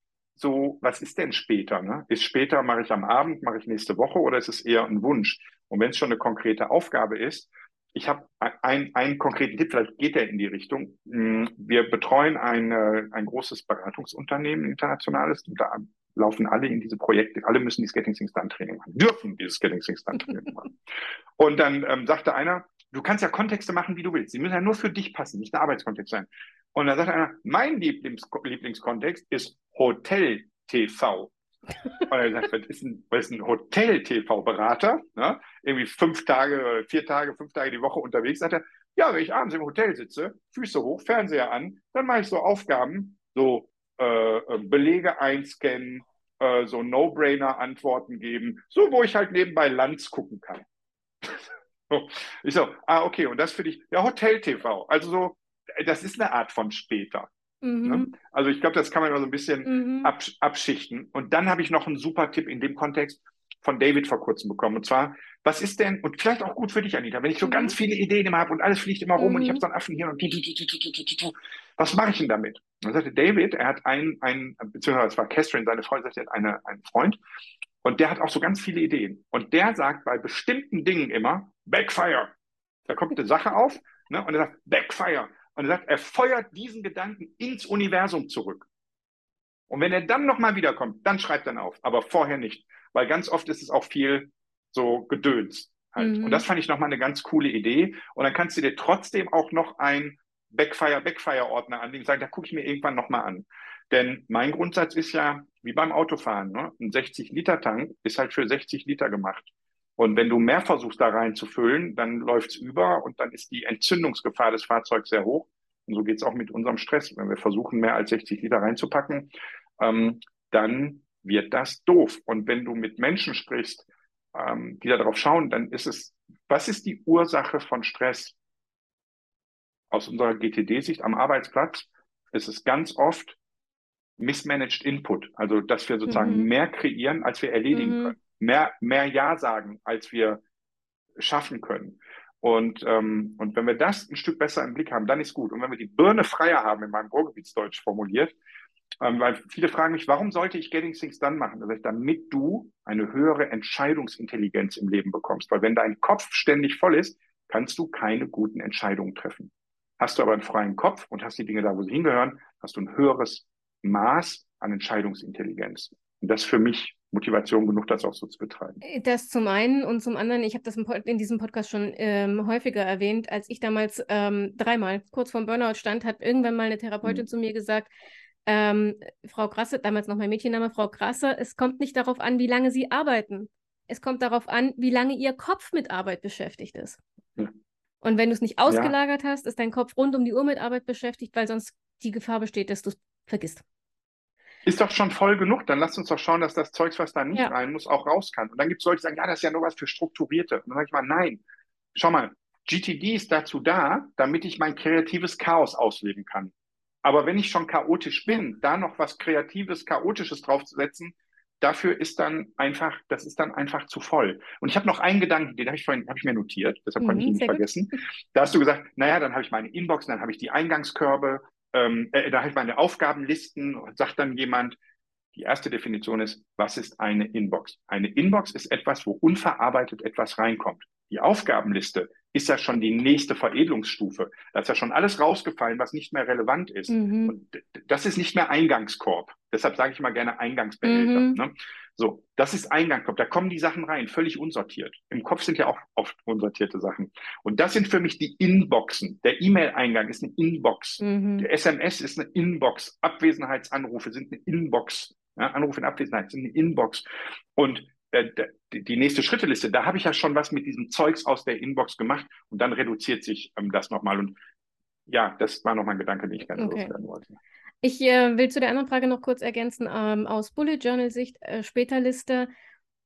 so, was ist denn später? Ne? Ist später, mache ich am Abend, mache ich nächste Woche oder ist es eher ein Wunsch? Und wenn es schon eine konkrete Aufgabe ist, ich habe ein, einen konkreten Tipp, vielleicht geht der in die Richtung. Hm, wir betreuen ein, ein großes Beratungsunternehmen, internationales, und da laufen alle in diese Projekte, alle müssen dieses Getting Things Done Training machen, dürfen dieses Getting Things Done Training machen. Und dann ähm, sagte einer, du kannst ja Kontexte machen, wie du willst. Sie müssen ja nur für dich passen, nicht ein Arbeitskontext sein. Und dann sagte einer, mein Lieblings Lieblingskontext ist Hotel TV. Und er sagt, was ist ein, ein Hotel-TV-Berater? Ne? Irgendwie fünf Tage, vier Tage, fünf Tage die Woche unterwegs. Sagt er, ja, wenn ich abends im Hotel sitze, Füße hoch, Fernseher an, dann mache ich so Aufgaben, so äh, äh Belege einscannen, äh, so No-Brainer-Antworten geben, so wo ich halt nebenbei Lanz gucken kann. ich so, ah, okay, und das für dich, ja, Hotel-TV. Also so, das ist eine Art von später. Mhm. Ne? Also ich glaube, das kann man immer so ein bisschen mhm. abs abschichten. Und dann habe ich noch einen super Tipp in dem Kontext von David vor kurzem bekommen. Und zwar, was ist denn, und vielleicht auch gut für dich, Anita, wenn ich so mhm. ganz viele Ideen immer habe und alles fliegt immer rum und ich habe mhm. so einen Affen hier und was mache ich denn damit? Und dann sagte David, er hat einen, einen beziehungsweise es war Catherine, seine Freundin, sagte, er hat eine, einen Freund und der hat auch so ganz viele Ideen. Und der sagt bei bestimmten Dingen immer, Backfire. Da kommt eine Sache auf ne, und er sagt, Backfire. Und er sagt, er feuert diesen Gedanken ins Universum zurück. Und wenn er dann nochmal wiederkommt, dann schreibt er auf, aber vorher nicht. Weil ganz oft ist es auch viel so Gedöns halt. Mhm. Und das fand ich nochmal eine ganz coole Idee. Und dann kannst du dir trotzdem auch noch ein Backfire, Backfire-Ordner anlegen und sagen, da gucke ich mir irgendwann nochmal an. Denn mein Grundsatz ist ja, wie beim Autofahren, ne? ein 60-Liter-Tank ist halt für 60 Liter gemacht. Und wenn du mehr versuchst, da reinzufüllen, dann läuft's über und dann ist die Entzündungsgefahr des Fahrzeugs sehr hoch. Und so geht's auch mit unserem Stress. Wenn wir versuchen, mehr als 60 Liter reinzupacken, ähm, dann wird das doof. Und wenn du mit Menschen sprichst, ähm, die da drauf schauen, dann ist es, was ist die Ursache von Stress? Aus unserer GTD-Sicht am Arbeitsplatz ist es ganz oft mismanaged Input. Also, dass wir sozusagen mhm. mehr kreieren, als wir erledigen mhm. können mehr, mehr Ja sagen, als wir schaffen können. Und, ähm, und wenn wir das ein Stück besser im Blick haben, dann ist gut. Und wenn wir die Birne freier haben, in meinem Ruhrgebietsdeutsch formuliert, ähm, weil viele fragen mich, warum sollte ich Getting Things Done machen? Also, damit du eine höhere Entscheidungsintelligenz im Leben bekommst. Weil wenn dein Kopf ständig voll ist, kannst du keine guten Entscheidungen treffen. Hast du aber einen freien Kopf und hast die Dinge da, wo sie hingehören, hast du ein höheres Maß an Entscheidungsintelligenz. Und das für mich Motivation genug, das auch so zu betreiben. Äh, das zum einen und zum anderen, ich habe das in diesem Podcast schon ähm, häufiger erwähnt, als ich damals ähm, dreimal kurz vorm Burnout stand, hat irgendwann mal eine Therapeutin mhm. zu mir gesagt, ähm, Frau Krasse, damals noch mein Mädchenname, Frau Krasse, es kommt nicht darauf an, wie lange Sie arbeiten. Es kommt darauf an, wie lange Ihr Kopf mit Arbeit beschäftigt ist. Ja. Und wenn du es nicht ausgelagert ja. hast, ist dein Kopf rund um die Uhr mit Arbeit beschäftigt, weil sonst die Gefahr besteht, dass du es vergisst. Ist doch schon voll genug. Dann lasst uns doch schauen, dass das Zeugs, was da nicht ja. rein muss, auch raus kann. Und dann gibt es Leute, die sagen, ja, das ist ja nur was für Strukturierte. Und dann sage ich mal, nein. Schau mal, GTD ist dazu da, damit ich mein kreatives Chaos ausleben kann. Aber wenn ich schon chaotisch bin, da noch was Kreatives, Chaotisches draufzusetzen, dafür ist dann einfach, das ist dann einfach zu voll. Und ich habe noch einen Gedanken, den habe ich vorhin, habe ich mir notiert, deshalb mhm, konnte ich ihn nicht vergessen. Gut. Da hast du gesagt, naja, dann habe ich meine Inbox, dann habe ich die Eingangskörbe, ähm, äh, da habe ich meine Aufgabenlisten und sagt dann jemand, die erste Definition ist, was ist eine Inbox? Eine Inbox ist etwas, wo unverarbeitet etwas reinkommt. Die Aufgabenliste ist ja schon die nächste Veredelungsstufe. Da ist ja schon alles rausgefallen, was nicht mehr relevant ist. Mhm. Und das ist nicht mehr Eingangskorb. Deshalb sage ich immer gerne Eingangsbehälter. Mhm. Ne? So, das ist Eingangskorb. Da kommen die Sachen rein, völlig unsortiert. Im Kopf sind ja auch oft unsortierte Sachen. Und das sind für mich die Inboxen. Der E-Mail-Eingang ist eine Inbox. Mhm. Der SMS ist eine Inbox. Abwesenheitsanrufe sind eine Inbox. Ja, Anrufe in Abwesenheit sind eine Inbox. Und äh, die nächste Schritteliste, da habe ich ja schon was mit diesem Zeugs aus der Inbox gemacht und dann reduziert sich ähm, das nochmal. Und ja, das war nochmal ein Gedanke, den ich gerne okay. loswerden wollte. Ich äh, will zu der anderen Frage noch kurz ergänzen. Ähm, aus Bullet Journal-Sicht, äh, Späterliste,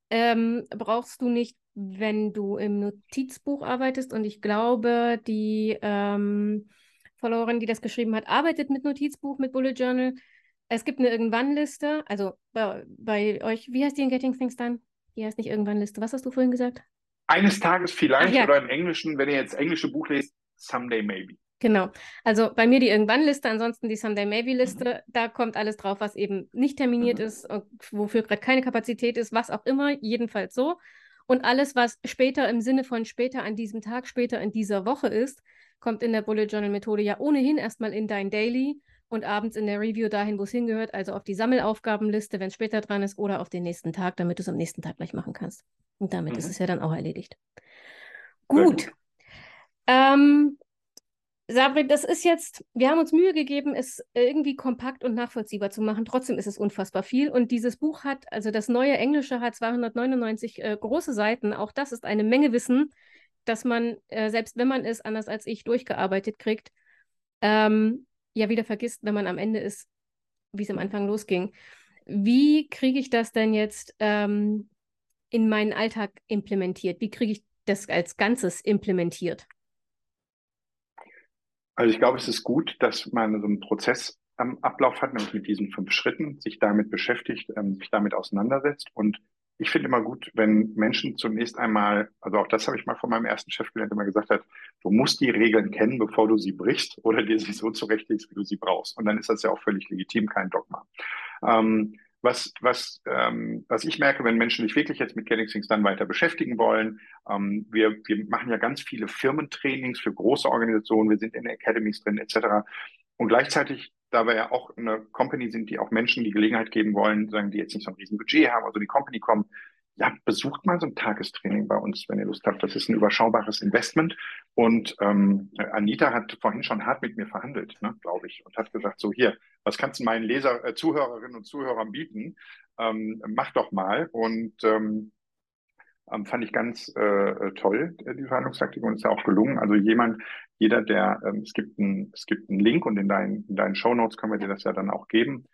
ähm, brauchst du nicht, wenn du im Notizbuch arbeitest. Und ich glaube, die ähm, Followerin, die das geschrieben hat, arbeitet mit Notizbuch, mit Bullet Journal. Es gibt eine Irgendwann-Liste. Also bei, bei, euch, wie heißt die in Getting Things Done? Die heißt nicht Irgendwann-Liste. Was hast du vorhin gesagt? Eines Tages vielleicht ja. oder im Englischen, wenn ihr jetzt englische Buch lest, Someday Maybe. Genau. Also bei mir die Irgendwann-Liste, ansonsten die Sunday Maybe-Liste. Mhm. Da kommt alles drauf, was eben nicht terminiert mhm. ist und wofür gerade keine Kapazität ist, was auch immer, jedenfalls so. Und alles, was später im Sinne von später an diesem Tag, später in dieser Woche ist, kommt in der Bullet Journal Methode ja ohnehin erstmal in dein Daily und abends in der Review dahin, wo es hingehört, also auf die Sammelaufgabenliste, wenn es später dran ist, oder auf den nächsten Tag, damit du es am nächsten Tag gleich machen kannst. Und damit mhm. ist es ja dann auch erledigt. Gut. Ähm, Sabri, das ist jetzt, wir haben uns Mühe gegeben, es irgendwie kompakt und nachvollziehbar zu machen. Trotzdem ist es unfassbar viel. Und dieses Buch hat, also das neue Englische hat 299 äh, große Seiten. Auch das ist eine Menge Wissen, dass man, äh, selbst wenn man es anders als ich durchgearbeitet kriegt, ähm, ja wieder vergisst, wenn man am Ende ist, wie es am Anfang losging. Wie kriege ich das denn jetzt ähm, in meinen Alltag implementiert? Wie kriege ich das als Ganzes implementiert? Also ich glaube, es ist gut, dass man so einen Prozess am Ablauf hat, nämlich mit diesen fünf Schritten, sich damit beschäftigt, ähm, sich damit auseinandersetzt. Und ich finde immer gut, wenn Menschen zunächst einmal, also auch das habe ich mal von meinem ersten Chef gelernt, immer gesagt hat, du musst die Regeln kennen, bevor du sie brichst oder dir sie so zurechtlegst, wie du sie brauchst. Und dann ist das ja auch völlig legitim, kein Dogma. Ähm, was, was, ähm, was ich merke, wenn Menschen sich wirklich jetzt mit Getting Things dann weiter beschäftigen wollen, ähm, wir, wir machen ja ganz viele Firmentrainings für große Organisationen, wir sind in Academies drin etc. Und gleichzeitig, da wir ja auch eine Company sind, die auch Menschen die Gelegenheit geben wollen, sagen, die jetzt nicht so ein riesen Budget haben, also die Company kommen, ja, besucht mal so ein Tagestraining bei uns, wenn ihr Lust habt. Das ist ein überschaubares Investment. Und ähm, Anita hat vorhin schon hart mit mir verhandelt, ne, glaube ich, und hat gesagt, so hier, was kannst du meinen Leser, äh, Zuhörerinnen und Zuhörern bieten? Ähm, mach doch mal. Und ähm, ähm fand ich ganz äh, toll, äh, die Verhandlungstaktik, und ist ja auch gelungen. Also jemand, jeder, der, ähm, es gibt ein, es gibt einen Link und in deinen, in deinen Show Notes können wir dir das ja dann auch geben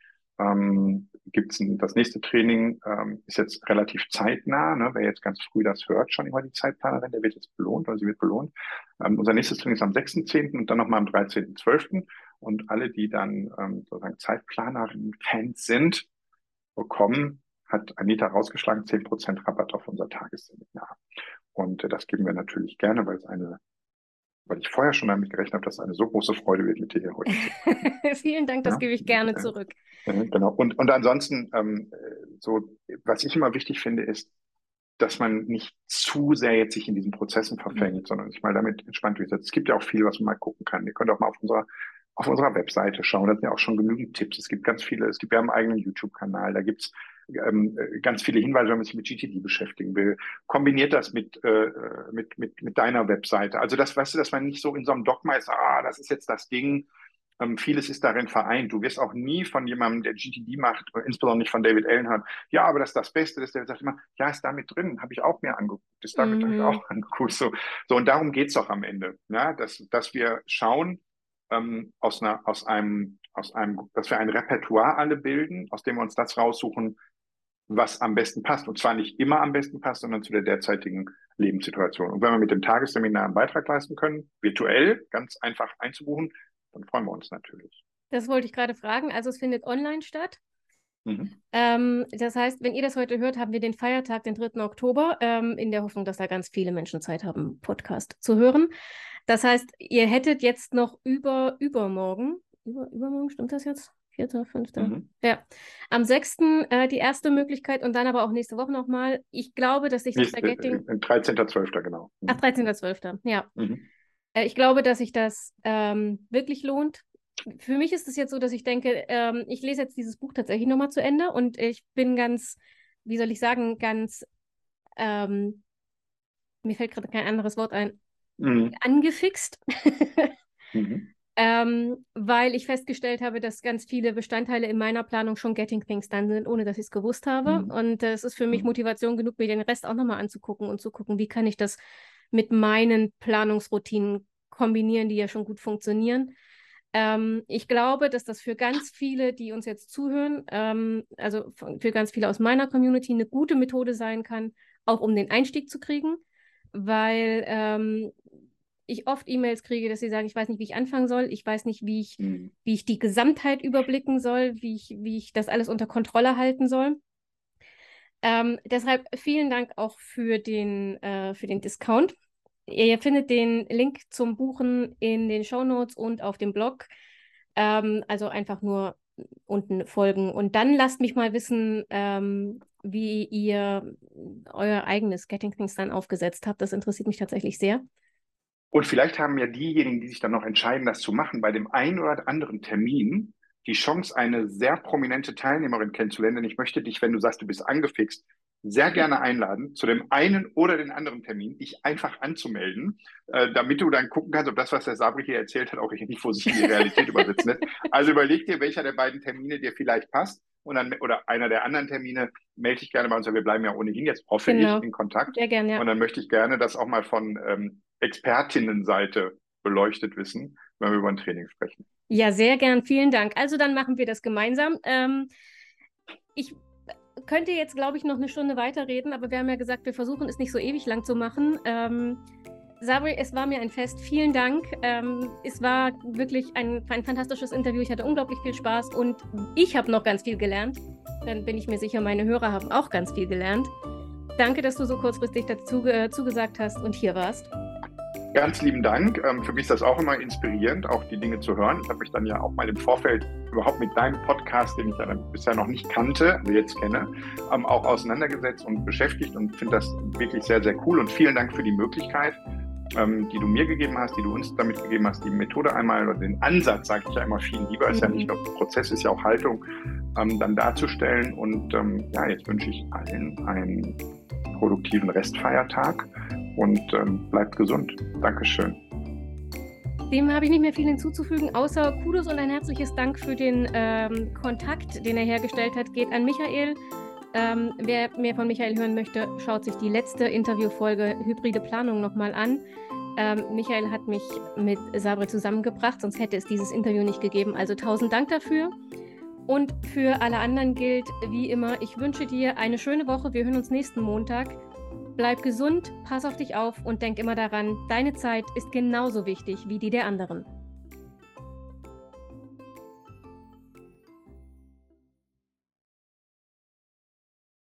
ähm, gibt es das nächste Training, ähm, ist jetzt relativ zeitnah. Ne? Wer jetzt ganz früh das hört, schon immer die Zeitplanerin, der wird jetzt belohnt oder sie wird belohnt. Ähm, unser nächstes Training ist am 6.10. und dann nochmal am 13.12. Und alle, die dann ähm, sozusagen Zeitplanerin-Fans sind, bekommen, hat Anita rausgeschlagen, 10% Rabatt auf unser Tagesseminar. Und äh, das geben wir natürlich gerne, weil es eine weil ich vorher schon damit gerechnet habe, dass es eine so große Freude wird, mit dir hier heute Vielen Dank, das ja? gebe ich gerne zurück. Genau. Und, und ansonsten, ähm, so, was ich immer wichtig finde, ist, dass man nicht zu sehr jetzt sich in diesen Prozessen verfängt, mhm. sondern sich mal damit entspannt durchsetzt. Es gibt ja auch viel, was man mal gucken kann. Ihr könnt auch mal auf unserer auf unserer Webseite schauen. Da sind ja auch schon genügend Tipps. Es gibt ganz viele, es gibt ja einen eigenen YouTube-Kanal, da gibt's ähm, ganz viele Hinweise, wenn man sich mit GTD beschäftigen will. Kombiniert das mit, äh, mit, mit, mit deiner Webseite. Also das, weißt du, dass man nicht so in so einem Dogma ist, ah, das ist jetzt das Ding, ähm, vieles ist darin vereint. Du wirst auch nie von jemandem, der GTD macht, insbesondere nicht von David Allen hören, ja, aber das ist das Beste, das der sagt immer, ja, ist damit drin, habe ich auch mir angeguckt, ist damit mhm. auch angeguckt. So, so und darum geht's doch am Ende, ja, dass, dass wir schauen, ähm, aus, einer, aus, einem, aus einem, dass wir ein Repertoire alle bilden, aus dem wir uns das raussuchen, was am besten passt. Und zwar nicht immer am besten passt, sondern zu der derzeitigen Lebenssituation. Und wenn wir mit dem Tagesseminar einen Beitrag leisten können, virtuell, ganz einfach einzubuchen, dann freuen wir uns natürlich. Das wollte ich gerade fragen. Also es findet online statt. Mhm. Ähm, das heißt, wenn ihr das heute hört, haben wir den Feiertag, den 3. Oktober, ähm, in der Hoffnung, dass da ganz viele Menschen Zeit haben, Podcast zu hören. Das heißt, ihr hättet jetzt noch über übermorgen, über, übermorgen, stimmt das jetzt? Vierter, fünfter. Mhm. Ja. Am 6. Äh, die erste Möglichkeit und dann aber auch nächste Woche nochmal. Ich glaube, dass sich das Spaghetti. 13.12. genau. Mhm. Ach, 13.12. Ja. Mhm. Äh, ich glaube, dass sich das ähm, wirklich lohnt. Für mich ist es jetzt so, dass ich denke, ähm, ich lese jetzt dieses Buch tatsächlich nochmal zu Ende und ich bin ganz, wie soll ich sagen, ganz, ähm, mir fällt gerade kein anderes Wort ein, mhm. angefixt. mhm. Ähm, weil ich festgestellt habe, dass ganz viele Bestandteile in meiner Planung schon Getting Things Done sind, ohne dass ich es gewusst habe. Mhm. Und es ist für mich mhm. Motivation genug, mir den Rest auch nochmal anzugucken und zu gucken, wie kann ich das mit meinen Planungsroutinen kombinieren, die ja schon gut funktionieren. Ähm, ich glaube, dass das für ganz viele, die uns jetzt zuhören, ähm, also für ganz viele aus meiner Community eine gute Methode sein kann, auch um den Einstieg zu kriegen, weil ähm, ich oft E-Mails kriege, dass sie sagen, ich weiß nicht, wie ich anfangen soll, ich weiß nicht, wie ich, mhm. wie ich die Gesamtheit überblicken soll, wie ich, wie ich das alles unter Kontrolle halten soll. Ähm, deshalb vielen Dank auch für den, äh, für den Discount. Ihr findet den Link zum Buchen in den Show Notes und auf dem Blog. Ähm, also einfach nur unten folgen. Und dann lasst mich mal wissen, ähm, wie ihr euer eigenes Getting Things dann aufgesetzt habt. Das interessiert mich tatsächlich sehr. Und vielleicht haben ja diejenigen, die sich dann noch entscheiden, das zu machen, bei dem einen oder anderen Termin die Chance, eine sehr prominente Teilnehmerin kennenzulernen. Denn ich möchte dich, wenn du sagst, du bist angefixt, sehr gerne einladen, zu dem einen oder den anderen Termin, dich einfach anzumelden, äh, damit du dann gucken kannst, ob das, was der Sabri hier erzählt hat, auch nicht vor sich in die Realität übersetzen lässt. Also überleg dir, welcher der beiden Termine dir vielleicht passt und dann oder einer der anderen Termine melde ich gerne bei uns, weil wir bleiben ja ohnehin jetzt hoffe genau. in Kontakt. Sehr gerne, ja. Und dann möchte ich gerne das auch mal von ähm, Expertinnenseite beleuchtet wissen, wenn wir über ein Training sprechen. Ja, sehr gern. Vielen Dank. Also dann machen wir das gemeinsam. Ähm, ich könnte jetzt, glaube ich, noch eine Stunde weiterreden, aber wir haben ja gesagt, wir versuchen es nicht so ewig lang zu machen. Ähm, Sabri, es war mir ein Fest. Vielen Dank. Ähm, es war wirklich ein, ein fantastisches Interview. Ich hatte unglaublich viel Spaß und ich habe noch ganz viel gelernt. Dann bin ich mir sicher, meine Hörer haben auch ganz viel gelernt. Danke, dass du so kurzfristig dazu äh, zugesagt hast und hier warst. Ganz lieben Dank. Ähm, für mich ist das auch immer inspirierend, auch die Dinge zu hören. Ich habe mich dann ja auch mal im Vorfeld überhaupt mit deinem Podcast, den ich ja bisher noch nicht kannte, also jetzt kenne, ähm, auch auseinandergesetzt und beschäftigt und finde das wirklich sehr, sehr cool. Und vielen Dank für die Möglichkeit, ähm, die du mir gegeben hast, die du uns damit gegeben hast, die Methode einmal oder den Ansatz, sage ich ja immer viel lieber, ist ja nicht nur Prozess, ist ja auch Haltung, dann darzustellen. Und ja, jetzt wünsche ich allen einen produktiven Restfeiertag und ähm, bleibt gesund. Dankeschön. Dem habe ich nicht mehr viel hinzuzufügen, außer Kudos und ein herzliches Dank für den ähm, Kontakt, den er hergestellt hat, geht an Michael. Ähm, wer mehr von Michael hören möchte, schaut sich die letzte Interviewfolge Hybride Planung nochmal an. Ähm, Michael hat mich mit Sabre zusammengebracht, sonst hätte es dieses Interview nicht gegeben. Also tausend Dank dafür. Und für alle anderen gilt, wie immer, ich wünsche dir eine schöne Woche. Wir hören uns nächsten Montag. Bleib gesund, pass auf dich auf und denk immer daran, deine Zeit ist genauso wichtig wie die der anderen.